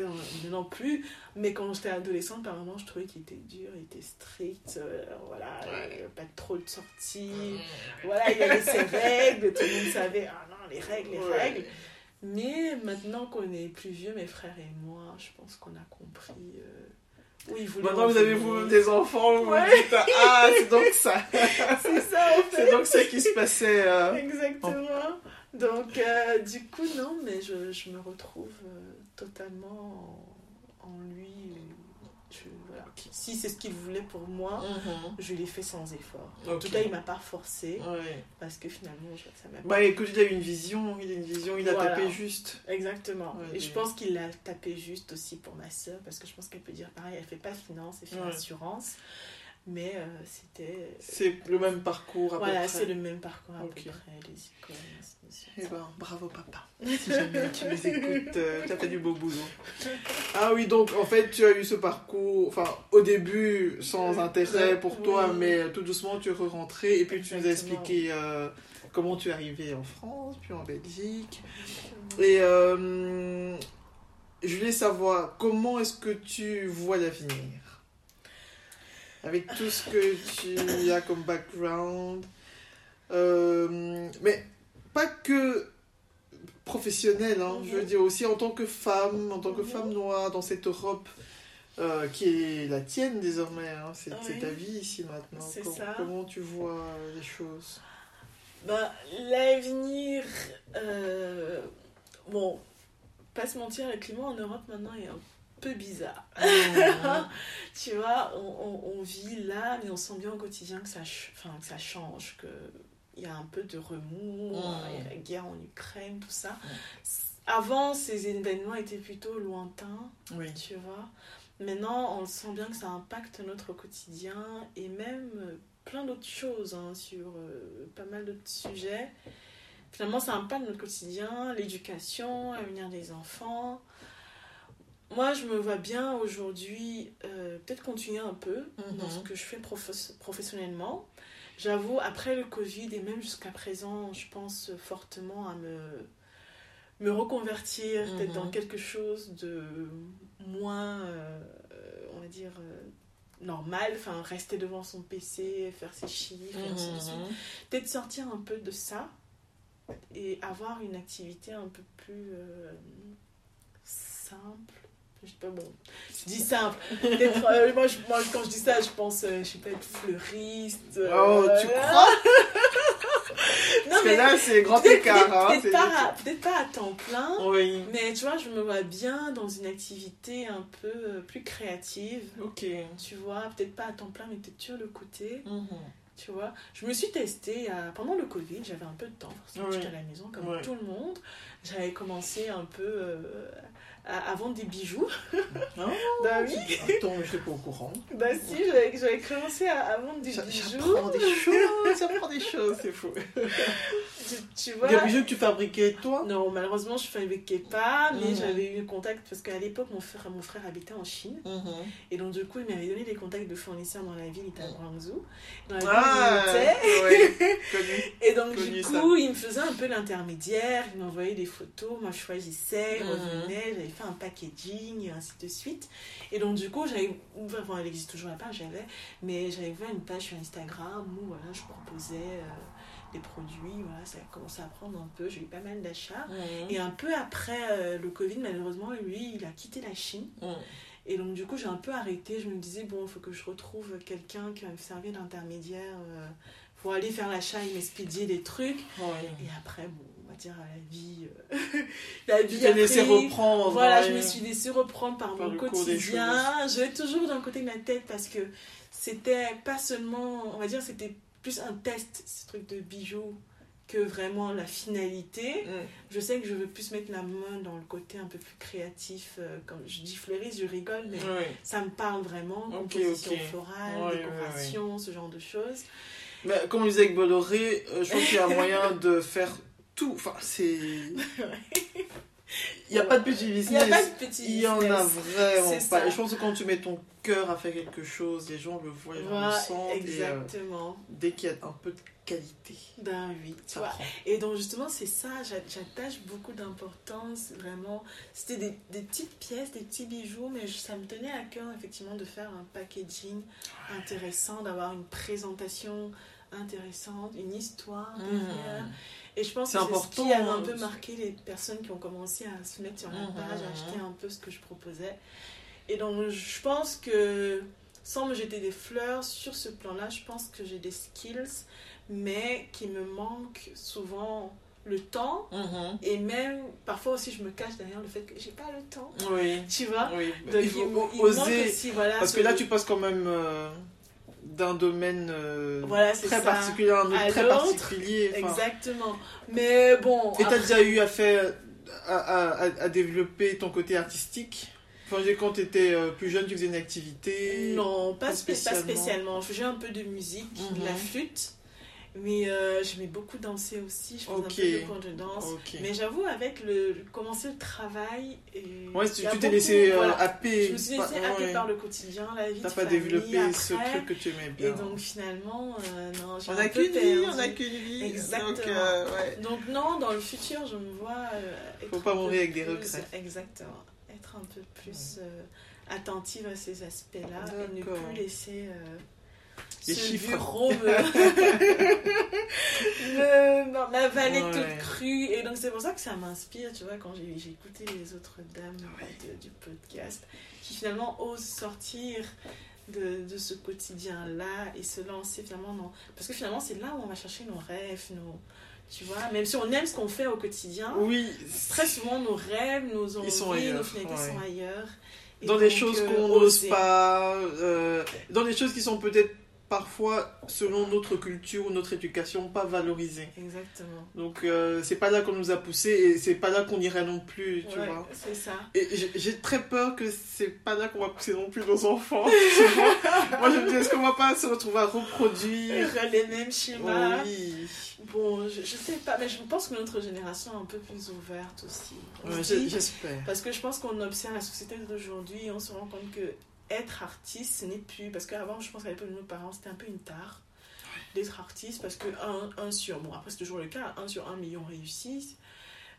non, plus mais quand j'étais adolescente par moments je trouvais qu'il était dur il était strict euh, voilà Ouais. euh, pas trop de sorties voilà, il y avait ses règles, tout le monde savait, ah non, les règles, les Ouais. règles. Mais maintenant qu'on est plus vieux, mes frères et moi, je pense qu'on a compris euh, ils voulaient Maintenant en vous avez venir. vous des enfants, vous vous Ouais. dites ah c'est donc ça, *laughs* C'est ça, en fait. c'est donc ça qui se passait. euh. Exactement. Donc, euh, du coup, non, mais je, je me retrouve euh, totalement en, en lui. Si c'est ce qu'il voulait pour moi, je l'ai fait sans effort. En tout cas, il m'a pas forcé Ouais. parce que finalement, je- ça m'a Bah écoute, il a une vision, il a une vision, il a tapé juste. Exactement. Ouais, et je pense qu'il l'a tapé juste aussi pour ma soeur, parce que je pense qu'elle peut dire pareil, elle fait pas finance, elle fait assurance. Mais euh, c'était. C'est le même parcours à Voilà, c'est le même parcours à Ok. peu près, les suite. Eh ben, bravo papa. Si jamais tu nous écoutes, euh, tu as fait du beau boulot. *laughs* Ah oui, donc en fait, tu as eu ce parcours, enfin, au début, sans Euh, intérêt pour oui. toi, mais tout doucement, tu es rentré et puis tu nous as expliqué euh, comment tu es arrivé en France, puis en Belgique. Et euh, je voulais savoir, comment est-ce que tu vois l'avenir? Avec tout ce que tu as comme background. Euh, mais pas que professionnel, hein, je veux Mhm. dire aussi en tant que femme, en tant que Mhm. femme noire dans cette Europe euh, qui est la tienne désormais. hein, c'est Oui. ta vie ici maintenant. C'est Com- ça. Comment tu vois les choses? Bah, l'avenir. euh, Bon, pas se mentir, le climat en Europe maintenant est un peu bizarre. *laughs* tu vois, on, on- on vit là, mais on sent bien au quotidien que ça, enfin, que ça change, qu'il y a un peu de remous, Mm. il y a la guerre en Ukraine, tout ça. Avant, ces événements étaient plutôt lointains, Oui. tu vois. Maintenant, on sent bien que ça impacte notre quotidien et même euh, plein d'autres choses hein, sur euh, pas mal d'autres sujets. Finalement, ça impacte notre quotidien, l'éducation, l'avenir des enfants. Moi, je me vois bien aujourd'hui euh, peut-être continuer un peu dans ce Mhm. que je fais profes- professionnellement. J'avoue, après le Covid et même jusqu'à présent, je pense fortement à me, me reconvertir peut-être Mhm. dans quelque chose de moins, euh, on va dire, euh, normal. Enfin, rester devant son PC, faire ses chiffres, de suite. Peut-être sortir un peu de ça et avoir une activité un peu plus simple. Je sais pas bon. Je dis simple. Euh, moi, je- moi, quand je dis ça, je pense, euh, je sais pas, être fleuriste. euh, Oh, tu crois? *laughs* Non, Parce que mais là, c'est grand écart. peut-être- hein, peut-être pas, à- peut-être pas à temps plein. Oui. Mais tu vois, je me vois bien dans une activité un peu euh, plus créative. Ok. Tu vois, peut-être pas à temps plein, mais peut-être sur le côté. Mhm. Tu vois, je me suis testée euh, pendant le Covid, j'avais un peu de temps, forcément, Oui. j'étais à la maison comme tout le monde. J'avais commencé un peu euh, à, à vendre des bijoux. *laughs* Ah, bah oui, Attends, je suis pas au courant. bah si, j'avais commencé à, à vendre des J'a- bijoux. J'apprends des *laughs* choses, j'apprends des choses, c'est fou. Tu, tu vois Des bijoux que tu fabriquais toi Non, malheureusement, je fabriquais pas, mais Mhm. j'avais eu contact parce qu'à l'époque, mon frère, mon frère habitait en Chine. Mhm. Et donc, du coup, il m'avait donné des contacts de fournisseurs dans la ville, il était à Guangzhou. Dans la ville Ah, où il était. ouais, connu. Et donc, Connu, du ça. coup, il me faisait un peu l'intermédiaire, il m'envoyait des photos, moi je choisissais, il Mhm. revenait, j'avais fait un packaging, et ainsi de suite. Et donc, du coup, j'avais ouvert, bon, elle existe toujours la page, j'avais, mais j'avais ouvert une page sur Instagram où voilà, je proposais euh, des produits, voilà, ça a commencé à prendre un peu, j'ai eu pas mal d'achats. Et un peu après euh, le Covid, malheureusement, lui, il a quitté la Chine. Et donc, du coup, j'ai un peu arrêté. Je me disais, bon, il faut que je retrouve quelqu'un qui va me servir d'intermédiaire euh, pour aller faire l'achat et m'expédier des trucs. Ouais. Et après, bon, dire, la vie. euh, *laughs* la vie Tu t'es laissé après, reprendre. Voilà, ouais. je me suis laissé reprendre par, Par mon quotidien. Je vais toujours dans le côté de ma tête parce que c'était pas seulement, on va dire, c'était plus un test, ce truc de bijoux, que vraiment la finalité. Mhm. Je sais que je veux plus mettre la main dans le côté un peu plus créatif. euh, comme je dis fleuriste, je rigole, mais ça me parle vraiment. Ok, composition ok. florale, décoration, ce genre de choses. Mais comme on disait avec Bolloré, euh, je pense qu'il y a *laughs* moyen de faire tout. Enfin, c'est. *laughs* Il n'y a pas de petit Il n'y business. a pas de petit Il y en a vraiment pas. Et je pense que quand tu mets ton cœur à faire quelque chose, les gens le voient, les gens le sentent. Et, euh, exactement. dès qu'il y a un peu de qualité, Ben oui, tu vois. prend. Et donc justement, c'est ça, j'a- j'attache beaucoup d'importance, vraiment. C'était des, des petites pièces, des petits bijoux, mais je- ça me tenait à cœur effectivement de faire un packaging intéressant, d'avoir une présentation intéressante, une histoire derrière. Et je pense que c'est ce qui a un hein. peu marqué les personnes qui ont commencé à se mettre sur la Mhm. page, à acheter un peu ce que je proposais. Et donc, je pense que sans me jeter des fleurs sur ce plan-là, je pense que j'ai des skills, mais qui me manquent souvent le temps. Mhm. Et même, parfois aussi, je me cache derrière le fait que j'ai pas le temps. Oui. Tu vois? Oui. Donc, il faut il, me- il oser. aussi, voilà. Parce ce- que là, tu passes quand même euh, d'un domaine euh, Voilà, très ça. particulier à un autre À très particulier. enfin. Exactement. Mais bon. Et t'as après- déjà eu à faire à, à, développer ton côté artistique? Enfin, quand t'étais euh, plus jeune, tu faisais une activité? Non, pas, pas spé- pas spécialement. Je faisais un peu de musique, de la Mhm. flûte. Mais euh, j'aimais beaucoup danser aussi. Je faisais Ok. un peu de cours de danse. Ok. Mais j'avoue, avec le, commencer le travail. Et Ouais, tu t'es laissé euh, voilà. happer. Je me suis laissée happer ouais. par le quotidien, la vie T'as pas famille, développé ce après. truc que tu aimais bien. Et donc finalement, euh, non, j'ai on un a peu qu'une vie, on a qu'une vie. Exactement. Donc, euh, ouais. Donc non, dans le futur, je me vois euh, Faut pas mourir avec des regrets. Exactement. Être un peu plus euh, attentive à ces aspects-là et ne plus laisser Les ce chiffres. bureau me, *laughs* me- Ouais. toute crue. Et donc c'est pour ça que ça m'inspire, tu vois, quand j'ai j'ai écouté les autres dames de- du podcast, qui finalement osent sortir de, de ce quotidien-là et se lancer finalement dans... Parce que finalement, c'est là où on va chercher nos rêves, nos... Tu vois, même si on aime ce qu'on fait au quotidien, Oui, très souvent nos rêves, nos envies, sont ailleurs, nos finalités ouais. sont ailleurs. Et dans des choses euh, qu'on n'ose pas, euh, dans des choses qui sont peut-être parfois, selon notre culture ou notre éducation, pas valorisées. Exactement. Donc euh, c'est pas là qu'on nous a poussé et c'est pas là qu'on irait non plus, tu Ouais, vois. c'est ça. Et j'ai- très peur que c'est pas là qu'on va pousser non plus nos enfants. *laughs* Moi je me dis, est-ce qu'on va pas se retrouver à reproduire? Les mêmes schémas? Oui. Bon, je, je sais pas, mais je pense que notre génération est un peu plus ouverte aussi. Ouais, J'espère. Parce que je pense qu'on observe la société d'aujourd'hui et on se rend compte que être artiste, ce n'est plus. Parce qu'avant, je pense qu'à l'époque de nos parents, c'était un peu une tare d'être artiste. Parce que un, un sur. Bon, après, c'est toujours le cas. Un sur un million réussissent.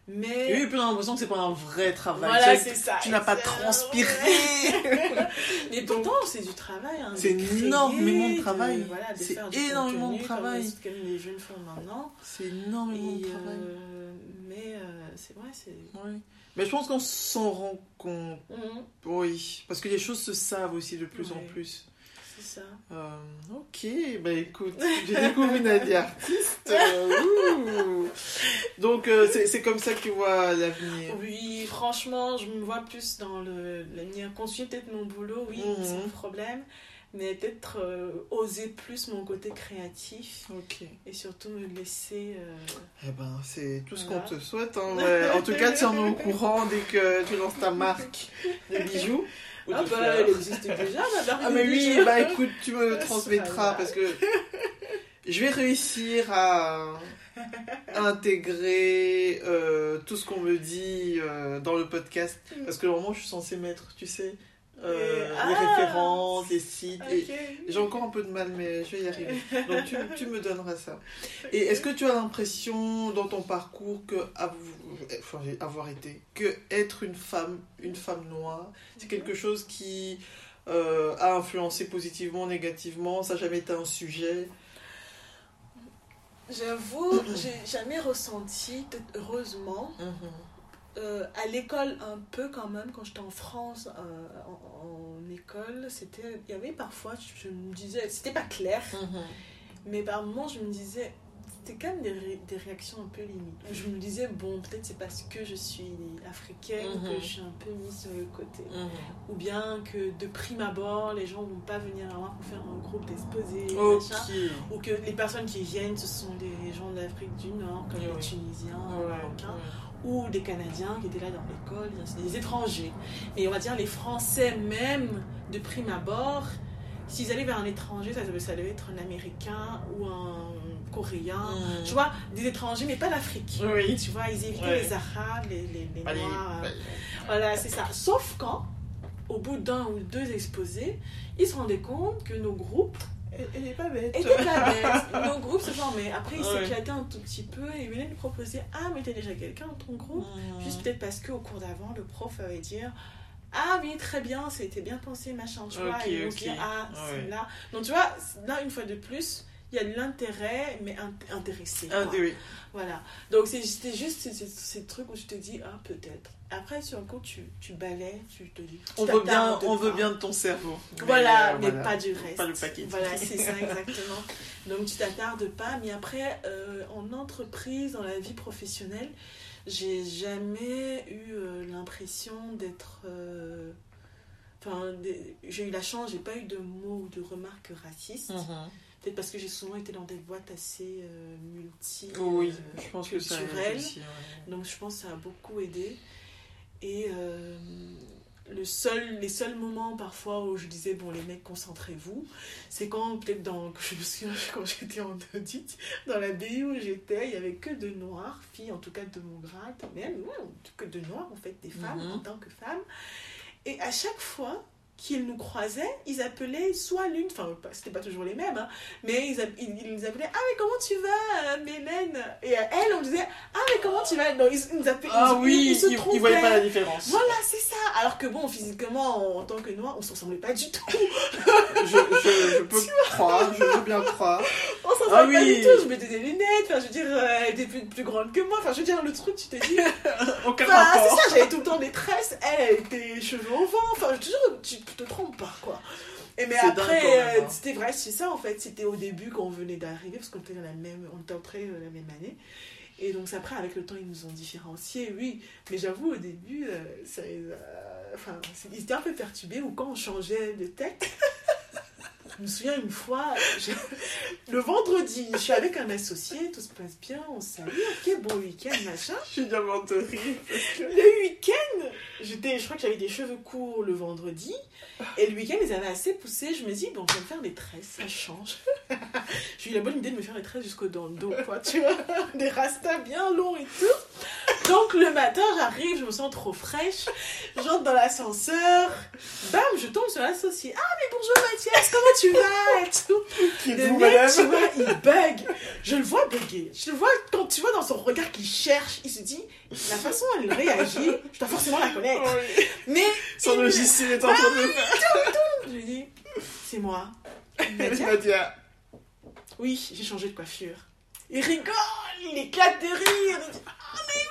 Mais. Et oui, puis on a l'impression que c'est pas un vrai travail. Voilà, Tu sais, c'est ça. Tu n'as pas transpiré. *laughs* Mais pourtant, c'est du travail. Hein, C'est énormément de travail. voilà, C'est énormément de travail. Comme, comme les jeunes font maintenant. c'est énormément Et, de travail. euh, mais euh, c'est vrai, c'est. Oui. Mais je pense qu'on s'en rend compte. Mhm, Oui, parce que les choses se savent aussi de plus en plus. c'est ça. Euh, ok, bah écoute, j'ai découvert une Nadia artiste. euh. *laughs* Donc euh, c'est comme ça que tu vois l'avenir. Oui, franchement, je me vois plus dans le l'avenir. Continuer peut-être mon boulot, oui, c'est un problème. Mais peut-être euh, oser plus mon côté créatif et surtout me laisser. euh, Eh ben, c'est tout ce Voilà. qu'on te souhaite. hein, *laughs* ouais. En tout cas, tiens-nous au courant dès que tu lances ta marque de *laughs* bijoux. ou de Ah bah, fleurs. elle existe déjà, ma marque Ah de mais oui, bijoux. bah écoute, tu me *laughs* C'est transmettras parce que je vais réussir à intégrer euh, tout ce qu'on me dit euh, dans le podcast parce que normalement je suis censée mettre, tu sais, euh, Et- les ah références, les sites j'ai encore un peu de mal mais je vais y arriver. *laughs* Donc tu, tu me donneras ça. Et est-ce que tu as l'impression dans ton parcours que enfin, avoir été que être une femme, une femme noire, c'est quelque chose qui euh, a influencé positivement, négativement, ça n'a jamais été un sujet? J'avoue, j'ai jamais ressenti, heureusement, euh, à l'école un peu quand même, quand j'étais en France, euh, en, en école, c'était, il y avait parfois, je, je me disais, c'était pas clair, mais par moments je me disais, c'était quand même des, ré- des réactions un peu limites. Où je me disais, bon, peut-être c'est parce que je suis africaine Mhm. que je suis un peu mise sur le côté. Ou bien que de prime abord, les gens vont pas venir à moi pour faire un groupe d'exposés, Ok. machin. Ou que les personnes qui viennent, ce sont des gens d'Afrique du Nord, comme Oui. les Tunisiens, les Marocains, ou des Canadiens qui étaient là dans l'école, des étrangers. Et on va dire les Français même, de prime abord, s'ils allaient vers un étranger, ça, devait- ça devait être un Américain ou un Coréen. Mhm. Tu vois, des étrangers, mais pas d'Afrique. Oui. Tu vois, ils évitaient Ouais. les Arabes, les, les, les Allez, Noirs. Voilà, c'est ça. Sauf quand, au bout d'un ou deux exposés, ils se rendaient compte que nos groupes Elle elle est pas bête. étaient pas bêtes. *laughs* nos groupes se formaient. Après, ils Ouais. s'éclataient un tout petit peu et ils venaient nous proposer Ah, mais t'as déjà quelqu'un dans ton groupe Mhm. Juste peut-être parce qu'au cours d'avant, le prof avait dire Ah, oui, très bien, c'était bien pensé, machin. Tu vois, et ils vont ok. se dire Ah, Ouais. c'est là. Donc, tu vois, là, une fois de plus, il y a de l'intérêt, mais int- intéressé. Ah. Voilà. Donc c'était juste ces, ces- ces trucs où tu te dis, ah peut-être. Après, sur un coup, tu, tu balais, tu te dis. On veut bien, on veut bien de ton cerveau. Voilà, Mais, mais, voilà. pas du reste. Pas le paquet. Voilà, *laughs* c'est ça exactement. Donc tu t'attardes pas. Mais après, euh, en entreprise, dans la vie professionnelle, j'ai jamais eu euh, l'impression d'être. euh, Enfin, j'ai eu la chance, j'ai pas eu de mots ou de remarques racistes. Mhm. Peut-être parce que j'ai souvent été dans des boîtes assez euh, multi. Oui, euh, je pense que ça culturelles. aussi, ouais. Donc je pense que ça a beaucoup aidé. Et euh, le seul, les seuls moments parfois où je disais, bon les mecs, concentrez-vous, c'est quand peut-être dans, je me souviens *laughs* quand j'étais en audit, dans la BU où j'étais, il n'y avait que de noirs, filles en tout cas de mon grade, même, ouais, que de noirs en fait, des femmes Mhm. en tant que femmes. Et à chaque fois qu'ils nous croisaient, ils appelaient soit l'une, enfin c'était pas toujours les mêmes, hein, mais ils, ils, ils nous appelaient Ah mais comment tu vas euh, Mélène? Et à elle on disait Ah mais comment tu vas? Non, ils, ils nous appelaient, Ah ils, oui, ils, ils voyaient pas la différence. Voilà, c'est ça. Alors que bon, physiquement, en, en tant que noir, on se ressemblait pas du tout. Je, je, je peux croire, je veux bien croire. On s'en Ah oui. pas du tout. Je mettais des lunettes. Enfin, je veux dire, euh, elle était plus, plus grande que moi. Enfin, je veux dire, le truc, tu te dis. *laughs* Aucun Enfin, c'est rapport. ça, j'avais tout le temps des tresses. Elle, elle était cheveux au vent. Enfin, te jure, tu te trompes pas, quoi. Et mais après, euh, hein. c'était vrai, c'est ça en fait. C'était au début quand on venait d'arriver, parce qu'on était dans la même, on était entrés euh, la même année. Et donc après, avec le temps, ils nous ont différenciés, oui. Mais j'avoue, au début, euh, ça Enfin, ils étaient un peu perturbés, ou quand on changeait de tête. *laughs* Je me souviens une fois, je- le vendredi, je suis avec un associé, tout se passe bien, on salue, ok, bon week-end, machin. Je suis de rire. Le week-end, j'étais, je crois que j'avais des cheveux courts le vendredi, et le week-end, ils avaient assez poussé. Je me dis, bon, je vais me faire des tresses, ça change. *laughs* J'ai eu la bonne idée de me faire des tresses jusqu'au dans le dos, quoi, tu vois, des rastas bien longs et tout. Donc le matin, j'arrive, je me sens trop fraîche. J'entre dans l'ascenseur. Bam, je tombe sur l'associé. Ah, mais bonjour Mathias, comment tu vas et tout. Qui Le vous, mec, madame tu vois, il bug. Je le vois bugger. Je le vois quand tu vois dans son regard qu'il cherche. Il se dit, la façon dont il réagit, je dois forcément la connaître. Oui. Mais Son il- logiciel est en train de je lui dis, c'est moi. Nadia Nadia. Oui, j'ai changé de coiffure. Il rigole, il éclate de rire. Il dit, ah, mais.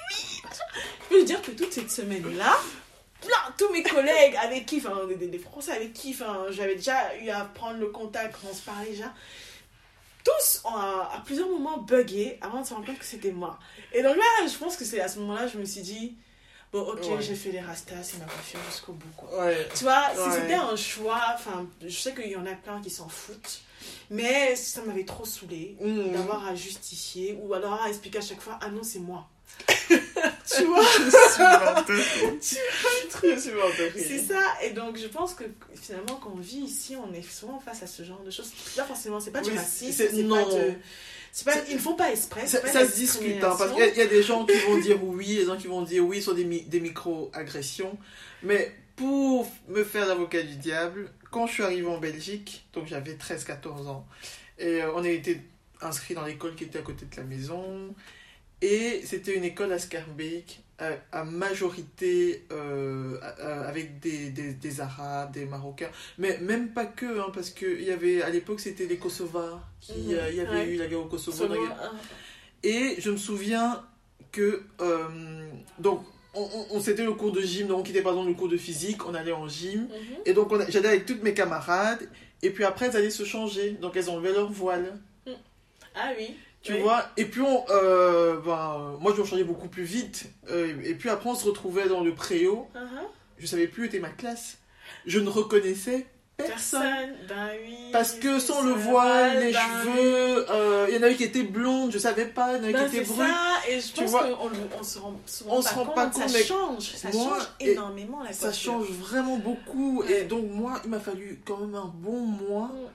Je peux dire que toute cette semaine-là, plein, tous mes collègues avec qui, enfin, des, des Français avec qui, enfin, j'avais déjà eu à prendre le contact, on se parlait déjà, tous ont à, à plusieurs moments bugué avant de se rendre compte que c'était moi. Et donc là, je pense que c'est à ce moment-là, je me suis dit, bon, ok, Ouais. j'ai fait les rastas, c'est ma coiffure jusqu'au bout, quoi. Ouais. Tu vois, si Ouais. c'était un choix, enfin, je sais qu'il y en a plein qui s'en foutent, mais ça m'avait trop saoulé Mmh. d'avoir à justifier ou alors à expliquer à chaque fois, ah non, c'est moi. Tu vois, c'est ça. Et donc, je pense que finalement, quand on vit ici, on est souvent face à ce genre de choses. Là, forcément, c'est pas du Oui, racisme, c'est- pas de. Ils ne font pas exprès. Ça, pas se discute, hein, parce qu'il y, a- il y a des gens qui vont dire oui, des gens qui vont dire oui sur des, mi- des micro-agressions. Mais pour me faire l'avocat du diable, quand je suis arrivé en Belgique, donc j'avais 13-14 ans, et euh, on a été inscrit dans l'école qui était à côté de la maison, et c'était une école à Scarbeck, à, à majorité euh, à- avec des, des, des Arabes, des Marocains, mais même pas que, hein, parce que il y avait, à l'époque c'était les Kosovars, qui, Mhm, euh, il y avait ouais. eu la guerre au Kosovo, guerre- et je me souviens que. euh, donc, on, on- on- c'était le cours de gym, donc on quittait par exemple le cours de physique, on allait en gym. Mhm. Et donc, j'allais avec toutes mes camarades. Et puis après, elles allaient se changer. Donc, elles enlevaient leur voile. Ah oui. Tu Oui. vois Et puis, on, euh, ben, moi, je me changeais beaucoup plus vite. Euh, et puis après, on se retrouvait dans le préau. Uh-huh. Je savais plus où était ma classe. Je ne reconnaissais personne. Personne. Ben oui. Parce que sans le voile, les Ben cheveux, euh, il y en avait qui étaient blondes, je savais pas, il y en avait Ben, qui étaient brunes. ça, et je Tu pense qu'on on se rend souvent on pas, se rend compte, pas compte, ça mais change, ça moi, change énormément la Ça coiffure. change vraiment beaucoup. Ouais. Et donc, moi, il m'a fallu quand même un bon mois Mm.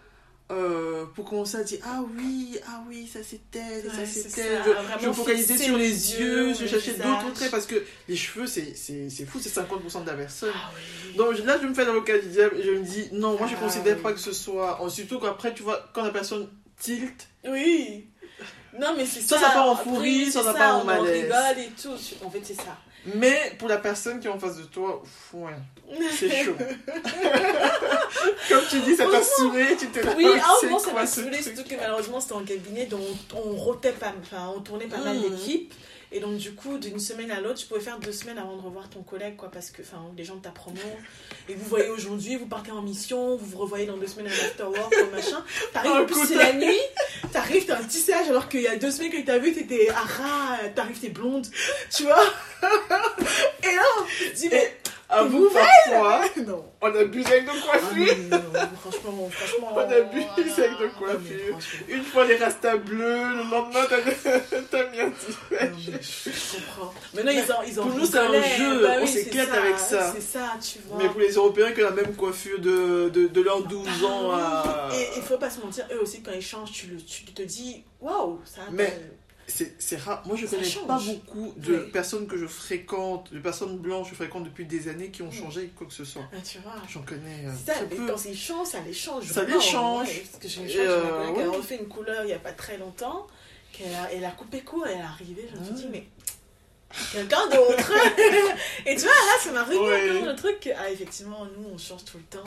Euh, pour commencer à dire Ah oui, ah oui, ça c'est elle, et ça Ouais, c'est c'est elle. ça, Je, vraiment je me focalisais sur les les yeux, yeux, je cherchais d'autres traits parce que les cheveux, c'est c'est- c'est fou, c'est 50% de la personne. Ah oui. Donc là, je me fais l'avocat du diable je me dis Non, moi je Ah considère oui. pas que ce soit. Surtout qu'après, tu vois, quand la personne tilt, Oui. Non, mais c'est Ça, ça. part en Après, fou rire, ça, part en on malaise. rigole et tout. En fait, c'est ça. mais pour la personne qui est en face de toi, ouf, ouais, c'est chaud. *laughs* Comme tu dis, ça t'a saoulé, tu t'es Oui, *laughs* moment, ça m'a saoulé, surtout que malheureusement, c'était en cabinet, donc on, rotait pas, enfin, on tournait pas mal d'équipes. Et donc, du coup, d'une semaine à l'autre, tu pouvais faire deux semaines avant de revoir ton collègue, quoi, parce que, enfin, les gens de ta promo, et vous voyez aujourd'hui, vous partez en mission, vous vous revoyez dans deux semaines à l'afterwork, machin. T'arrives, Un en plus, c'est la nuit, t'arrives, t'as un tissage, alors qu'il y a deux semaines que t'as vu, t'étais à ras, t'arrives, t'es blonde, tu vois? *laughs* et là, se dit, mais. Avoue parfois, *laughs* Non. on abuse avec nos Ah, coiffures. non, non, franchement, franchement. On abuse avec nos Ah, mais coiffures. franchement. Une fois les rastas bleus, le lendemain t'as *laughs* mis un petit Je comprends. Maintenant, ils en, ils en Pour nous, c'est un jeu, Bah on s'éclate avec ça. C'est ça, tu vois. Mais pour les Européens qui ont la même coiffure de, de, de leurs 12 ans à... Et il faut pas se mentir, eux aussi, quand ils changent, tu, le, tu te dis, waouh, ça a Mais- C'est rare. Moi, je Ça connais change. pas beaucoup de Oui. personnes que je fréquente, de personnes blanches que je fréquente depuis des années qui ont changé quoi que ce soit. Ah, tu vois. J'en connais euh, Ça, mais peu. quand ils changent, ça les change. Ça les change. Ouais, parce que j'ai euh, ouais. refait une couleur il y a pas très longtemps, qu'elle a, elle a coupé court, elle est arrivée, je me suis Ah. dit, mais quelqu'un d'autre *laughs* Et tu vois, là, ça m'a revenu Ouais. le truc que, ah, effectivement, nous, on change tout le temps.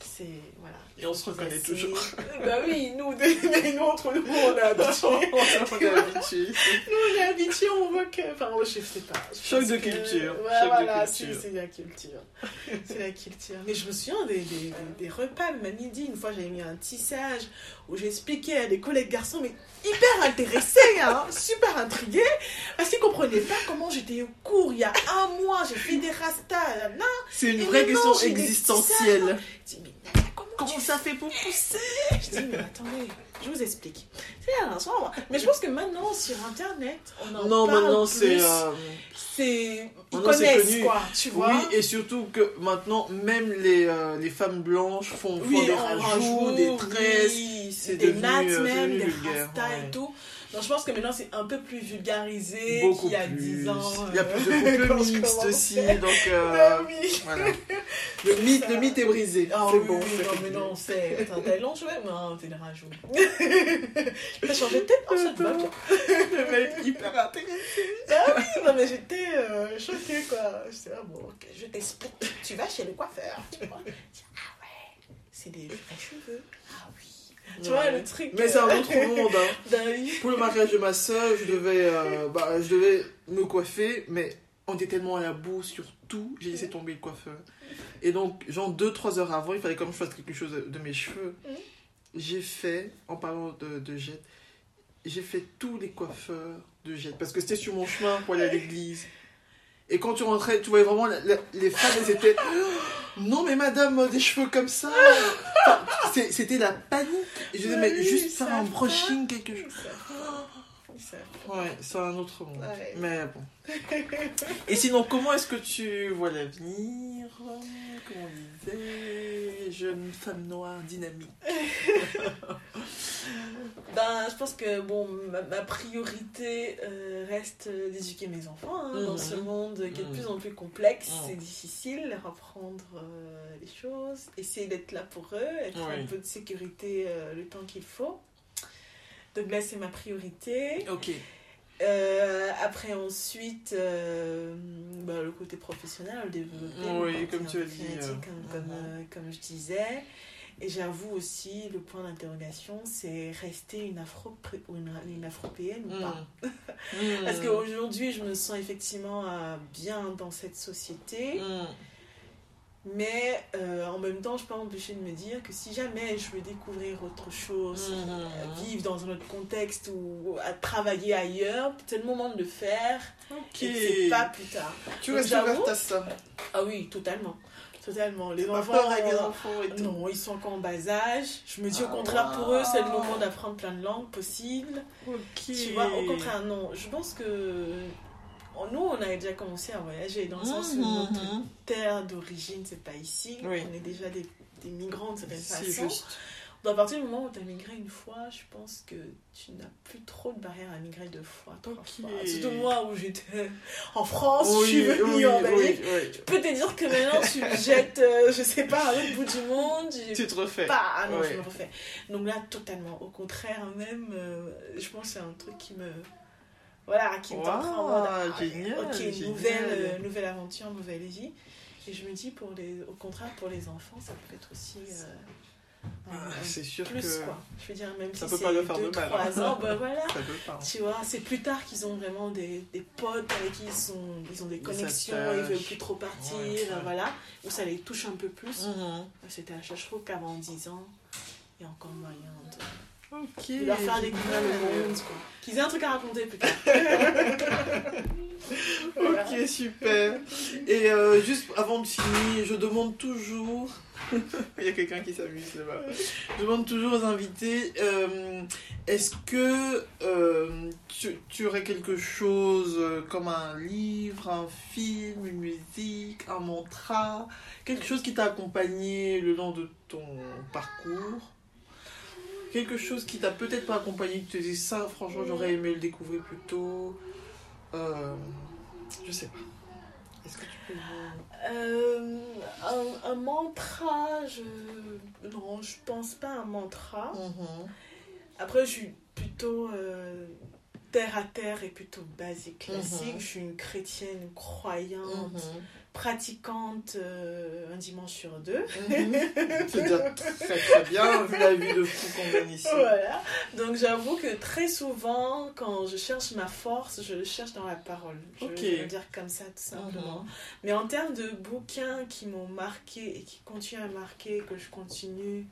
C'est. Et on se reconnaît toujours. *laughs* Bah oui, nous, mais nous, entre nous, on est *laughs* habitués. on est habitués. *laughs* Nous, on est habitués, on voit que. Enfin, je sais pas. Je Choc de que- culture, Ouais, choc de voilà, culture. c'est la culture. C'est la culture. Mais je me souviens des, des, des- des repas, même à midi, une fois, j'avais mis un tissage où j'expliquais à des collègues garçons, mais hyper intéressés, hein, super intrigués, parce qu'ils comprenaient pas comment j'étais au cours. Il y a un mois, j'ai fait des rastas. C'est une vraie question des existentielle. je dis, mais Nana, comment, ça fait pour pousser Je dis, mais attendez, Je vous explique. C'est un soir. Mais je pense que maintenant, sur Internet, on en Non, parle maintenant plus. c'est. euh, C'est... Ils connaissent, quoi, tu vois. Oui, et surtout que maintenant, même les, euh, les femmes blanches font, font des rajouts, des tresses. oui, des devenu, nattes euh, même, des rastas ouais. et tout. Donc je pense que maintenant c'est un peu plus vulgarisé qu'il y a plus. 10 ans. Il y a euh, plus de quand couples *laughs* mixtes aussi, donc euh, oui. voilà. *laughs* Le mythe, le mythe est brisé. Ah c'est oui, bon. oui, non, mais non, c'est. *laughs* Attends, t'as long joué Non, t'es des rajouts. T'as changé de tête toi. Le mec hyper intéressé. Ah oui, non, mais j'étais euh, choquée, quoi. J'étais là, bon, ok, je t'explique. Tu vas chez le coiffeur, tu vois. Ah ouais, c'est des vrais cheveux. Ah oui. Tu vois, le truc. Mais c'est un euh, autre monde. Hein. *laughs* Pour le mariage de ma soeur, je devais, euh, bah, je devais me coiffer, mais on était tellement à la boue sur tout, j'ai laissé tomber le coiffeur. Et donc, genre 2-3 heures avant, il fallait comme je fasse quelque chose de, mes cheveux. Mhm. J'ai fait, en parlant de, de Jette, j'ai fait tous les coiffeurs de Jette, parce que c'était sur mon chemin pour aller à l'église. Et quand tu rentrais, tu voyais vraiment la- la- les femmes, elles étaient *gasps* non mais madame, des cheveux comme ça. Enfin, c'était la panique. Et je disais mais Oui, juste ça faire un brushing quelque chose. Ça- Ouais, c'est un autre monde. Ouais. Mais bon. *laughs* Et sinon, comment est-ce que tu vois l'avenir? Comment on disait Jeune femme noire dynamique? *laughs* Ben, je pense que bon, ma, ma priorité euh, reste d'éduquer mes enfants hein, dans ce monde qui est de Mhm. plus en plus complexe. Mhm. C'est difficile, leur apprendre euh, les choses, essayer d'être là pour eux, être Oui. un peu de sécurité euh, le temps qu'il faut. Donc là, c'est ma priorité. Ok. Euh, après, ensuite, euh, bah, le côté professionnel, le développer. Oui, comme tu as dit, euh, comme, comme, comme je disais. Et j'avoue aussi, le point d'interrogation, c'est rester une, afro ou une, une afropéenne ou pas. Mm. *laughs* Parce qu'aujourd'hui, je me sens effectivement euh, bien dans cette société. Mm. Mais euh, en même temps, je peux pas m'empêcher de me dire que si jamais je veux découvrir autre chose, Mhm. vivre dans un autre contexte ou à travailler ailleurs, c'est le moment de le faire Ok. et pas plus tard. Tu restes ouverte à ça. Ah oui, totalement. Totalement. Les enfants, peur avec les euh, enfants et tout. non, ils sont encore en bas âge. Je me dis au Ah, contraire, pour eux, c'est le moment d'apprendre plein de langues possibles. Ok. Tu vois, au contraire, non. Je pense que nous, on avait déjà commencé à voyager dans le sens où notre Mhm. terre d'origine, c'est pas ici. Oui. On est déjà des, des migrants de C'est façon. juste. Donc, à partir du moment où tu as migré une fois, je pense que tu n'as plus trop de barrières à migrer deux fois, trois Ok. fois. Surtout moi où j'étais en France, Oui, je suis venue oui, en Belgique. oui. Je peux te dire que maintenant, tu me *laughs* jettes, euh, je sais pas, à l'autre bout du monde. Tu te refais. pas. Ah non, je me refais. Donc là, totalement. Au contraire, même, euh, je pense que c'est un truc qui me. Voilà, qui me en mode. Ah, génial, Ok, génial. Nouvelle, euh, nouvelle aventure, nouvelle vie. Et je me dis, pour les, au contraire, pour les enfants, ça peut être aussi. euh, Ah, C'est sûr plus, que quoi. Je veux dire, même ça si peut c'est pas leur faire de 2, mal, 3 hein. ans, ben voilà. ça peut pas. Tu vois, c'est plus tard qu'ils ont vraiment des, des potes avec qui ils, sont, ils ont des Ils connexions, ils veulent plus trop partir, Ouais, voilà. Où ça les touche un peu plus. Mhm. C'était à trouve qu'avant 10 ans, il y a encore moyen de, Ok. de leur faire découvrir le monde, quoi. Qu'ils aient un truc à raconter plus tard. *laughs* Voilà. Ok, super. Et euh, juste avant de finir, je demande toujours. *laughs* Il y a quelqu'un qui s'amuse là-bas. Je demande toujours aux invités euh, est-ce que euh, tu, tu aurais quelque chose comme un livre, un film, une musique, un mantra, quelque chose qui t'a accompagné le long de ton parcours? Quelque chose qui t'a peut-être pas accompagné, que tu te dis ça, franchement, j'aurais aimé le découvrir plus tôt. Euh, je sais pas. Est-ce que tu peux Euh, un, un mantra, je... Non, je pense pas à un mantra. Mhm. Après, je suis plutôt euh, terre à terre et plutôt basique, classique. Mhm. Je suis une chrétienne croyante, pratiquante euh, un dimanche sur deux. Mhm. *laughs* C'est déjà très très bien, vu la vie de fou qu'on gagne ici. Voilà. Donc j'avoue que très souvent, quand je cherche ma force, je le cherche dans la parole. Je, Ok. je vais le dire comme ça, tout simplement. Mhm. Mais en termes de bouquins qui m'ont marqué et qui continuent à marquer, que je continue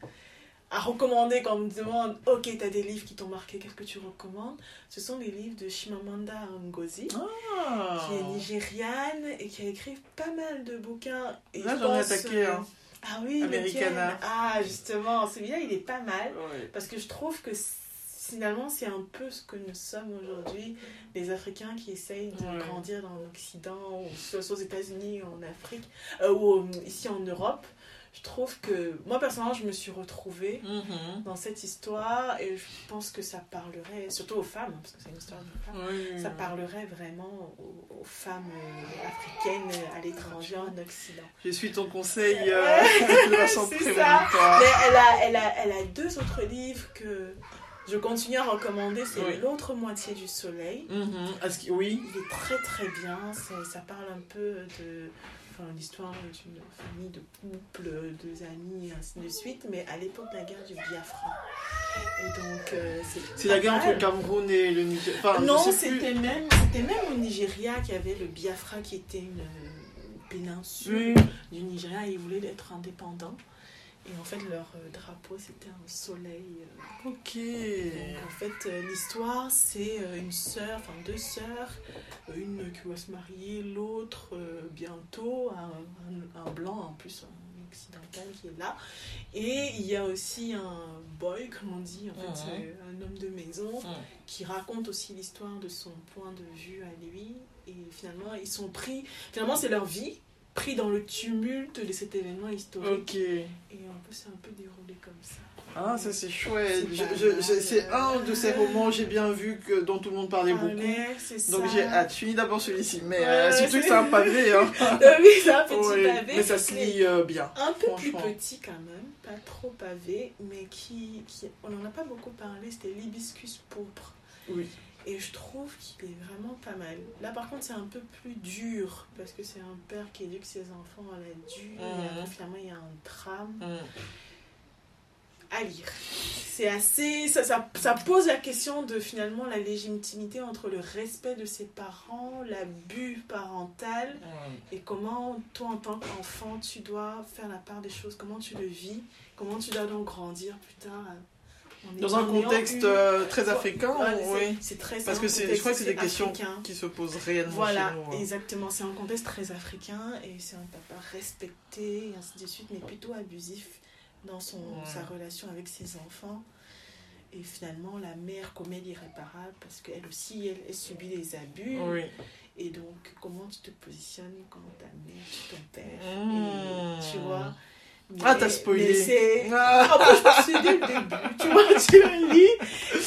à recommander quand on me demande Ok, t'as des livres qui t'ont marqué, qu'est-ce que tu recommandes? Ce sont les livres de Chimamanda Ngozi, Ah. qui est nigériane et qui a écrit pas mal de bouquins. Et Là, je j'en ai attaqué euh, un. Ah oui, Americana. Ah, justement, celui-là, il est pas mal. Ouais. Parce que je trouve que finalement, c'est un peu ce que nous sommes aujourd'hui, les Africains qui essayent de Ouais. grandir dans l'Occident, ou soit aux États-Unis, en Afrique, euh, ou euh, ici en Europe. Je trouve que, moi personnellement, je me suis retrouvée Mhm. dans cette histoire et je pense que ça parlerait, surtout aux femmes, parce que c'est une histoire de femmes, Oui. ça parlerait vraiment aux, aux femmes euh, africaines à l'étranger, en Occident. Je suis ton conseil euh, *laughs* *laughs* C'est ça. Mais elle a, elle, a, elle a deux autres livres que je continue à recommander. C'est Oui. L'autre moitié du soleil. Mhm. Que- oui. Il est très très bien. Ça parle un peu de enfin, l'histoire d'une famille, de couple, deux amis, ainsi de suite. Mais à l'époque de la guerre du Biafra. Et donc, euh, c'est la guerre entre le. Cameroun et le Niger. Enfin, je non, c'était même, c'était même au Nigeria qu'il y avait le Biafra qui était une, une péninsule Oui. du Nigeria et ils voulaient être indépendants. Et en fait, leur euh, drapeau, c'était un soleil. euh. Ok. Donc, en fait, euh, l'histoire, c'est une sœur, enfin deux sœurs, une qui va se marier, l'autre bientôt, un, un- un blanc en plus, un occidental qui est là. Et il y a aussi un boy, comme on dit, en fait, un homme de maison, qui raconte aussi l'histoire de son point de vue à lui. Et finalement, ils sont pris. Finalement, c'est leur vie, pris dans le tumulte de cet événement historique. Ok. Et on peut c'est un peu déroulé comme ça. Ah, ça c'est chouette. C'est un de ces romans, j'ai bien vu, que, dont tout le monde parlait beaucoup. Donc j'ai hâte. Je finis d'abord celui-ci. Mais Ouais, euh, surtout que c'est- un pavé. Hein. *laughs* Oui, c'est un petit Ouais, pavé. mais ça se lit euh, bien. Un peu plus petit quand même, pas trop pavé, mais qui, qui on n'en a pas beaucoup parlé, c'était l'hibiscus pourpre. Oui. Et je trouve qu'il est vraiment pas mal. Là, par contre, c'est un peu plus dur, parce que c'est un père qui éduque ses enfants à la dure, et Mhm. après, finalement, il y a un drame Mhm. à lire. C'est assez. Ça, ça, ça pose la question de finalement la légitimité entre le respect de ses parents, l'abus parental, et comment, toi, en tant qu'enfant, tu dois faire la part des choses, comment tu le vis, comment tu dois donc grandir plus tard. en Dans un contexte eu- euh, très africain, oui. C'est très Parce que c'est, je crois que c'est des questions africain. qui se posent réellement Voilà, chez nous. hein. exactement. C'est un contexte très africain et c'est un papa respecté et ainsi de suite, mais plutôt abusif dans son, Ouais. sa relation avec ses enfants. Et finalement, la mère commet l'irréparable parce qu'elle aussi, elle, elle subit des abus. Oui. Et donc, comment tu te positionnes quand ta mère tue ton père Mmh. Et Tu vois Ah, t'as spoilé. Ah. en plus, je me suis dès le début, tu vois, tu lis,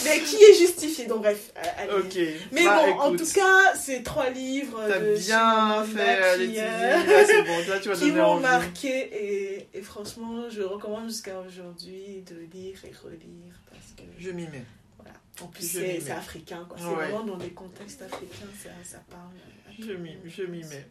mais qui est justifié? Donc, bref, allez. Ok. Mais Bah, bon, en tout cas, ces trois livres T'as bien fait, qui, Laetitia. euh, c'est bon. Là, tu vas *laughs* qui m'ont marqué et, et franchement, je recommande jusqu'à aujourd'hui de lire et relire parce que Je m'y mets. voilà. En plus, c'est africain, quoi. C'est Ouais. vraiment dans des contextes africains, ça, ça parle. Je m'y, mets.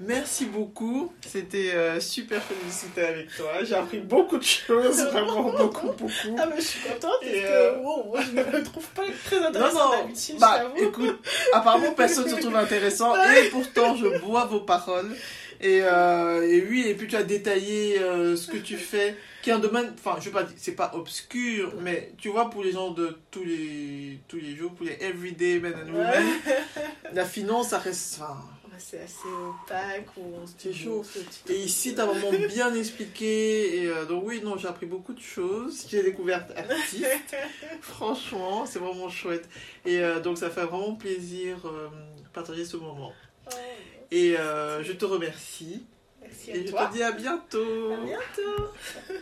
Merci beaucoup. C'était euh, super félicité avec toi. J'ai appris beaucoup de choses, *laughs* vraiment beaucoup, beaucoup. Ah, mais je suis contente parce que euh, wow, moi, je me trouve pas très Non, intéressante non, d'habitude, bah écoute, apparemment personne ne se trouve intéressant *laughs* et pourtant je bois vos paroles. Et, euh, et oui, et puis tu as détaillé euh, ce que tu *laughs* fais, qui est un domaine, enfin je veux pas dire, c'est pas obscur, mais tu vois pour les gens de tous les, tous les jours, pour les everyday men and women, la finance ça reste... enfin, C'est assez opaque ou C'est chaud. Et ici, t'as vraiment *laughs* bien expliqué. Et euh, donc, oui, non, j'ai appris beaucoup de choses. J'ai découvert *laughs* artiste. Franchement, c'est vraiment chouette. Et euh, donc, ça fait vraiment plaisir euh, de partager ce moment. Oh, Et euh, je te remercie. Merci à Et je toi. te dis à bientôt. À bientôt. *laughs*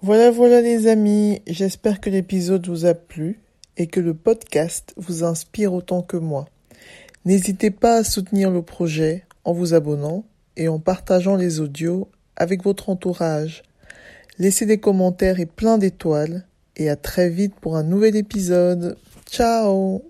Voilà, voilà les amis, j'espère que l'épisode vous a plu et que le podcast vous inspire autant que moi. N'hésitez pas à soutenir le projet en vous abonnant et en partageant les audios avec votre entourage. Laissez des commentaires et plein d'étoiles et à très vite pour un nouvel épisode. Ciao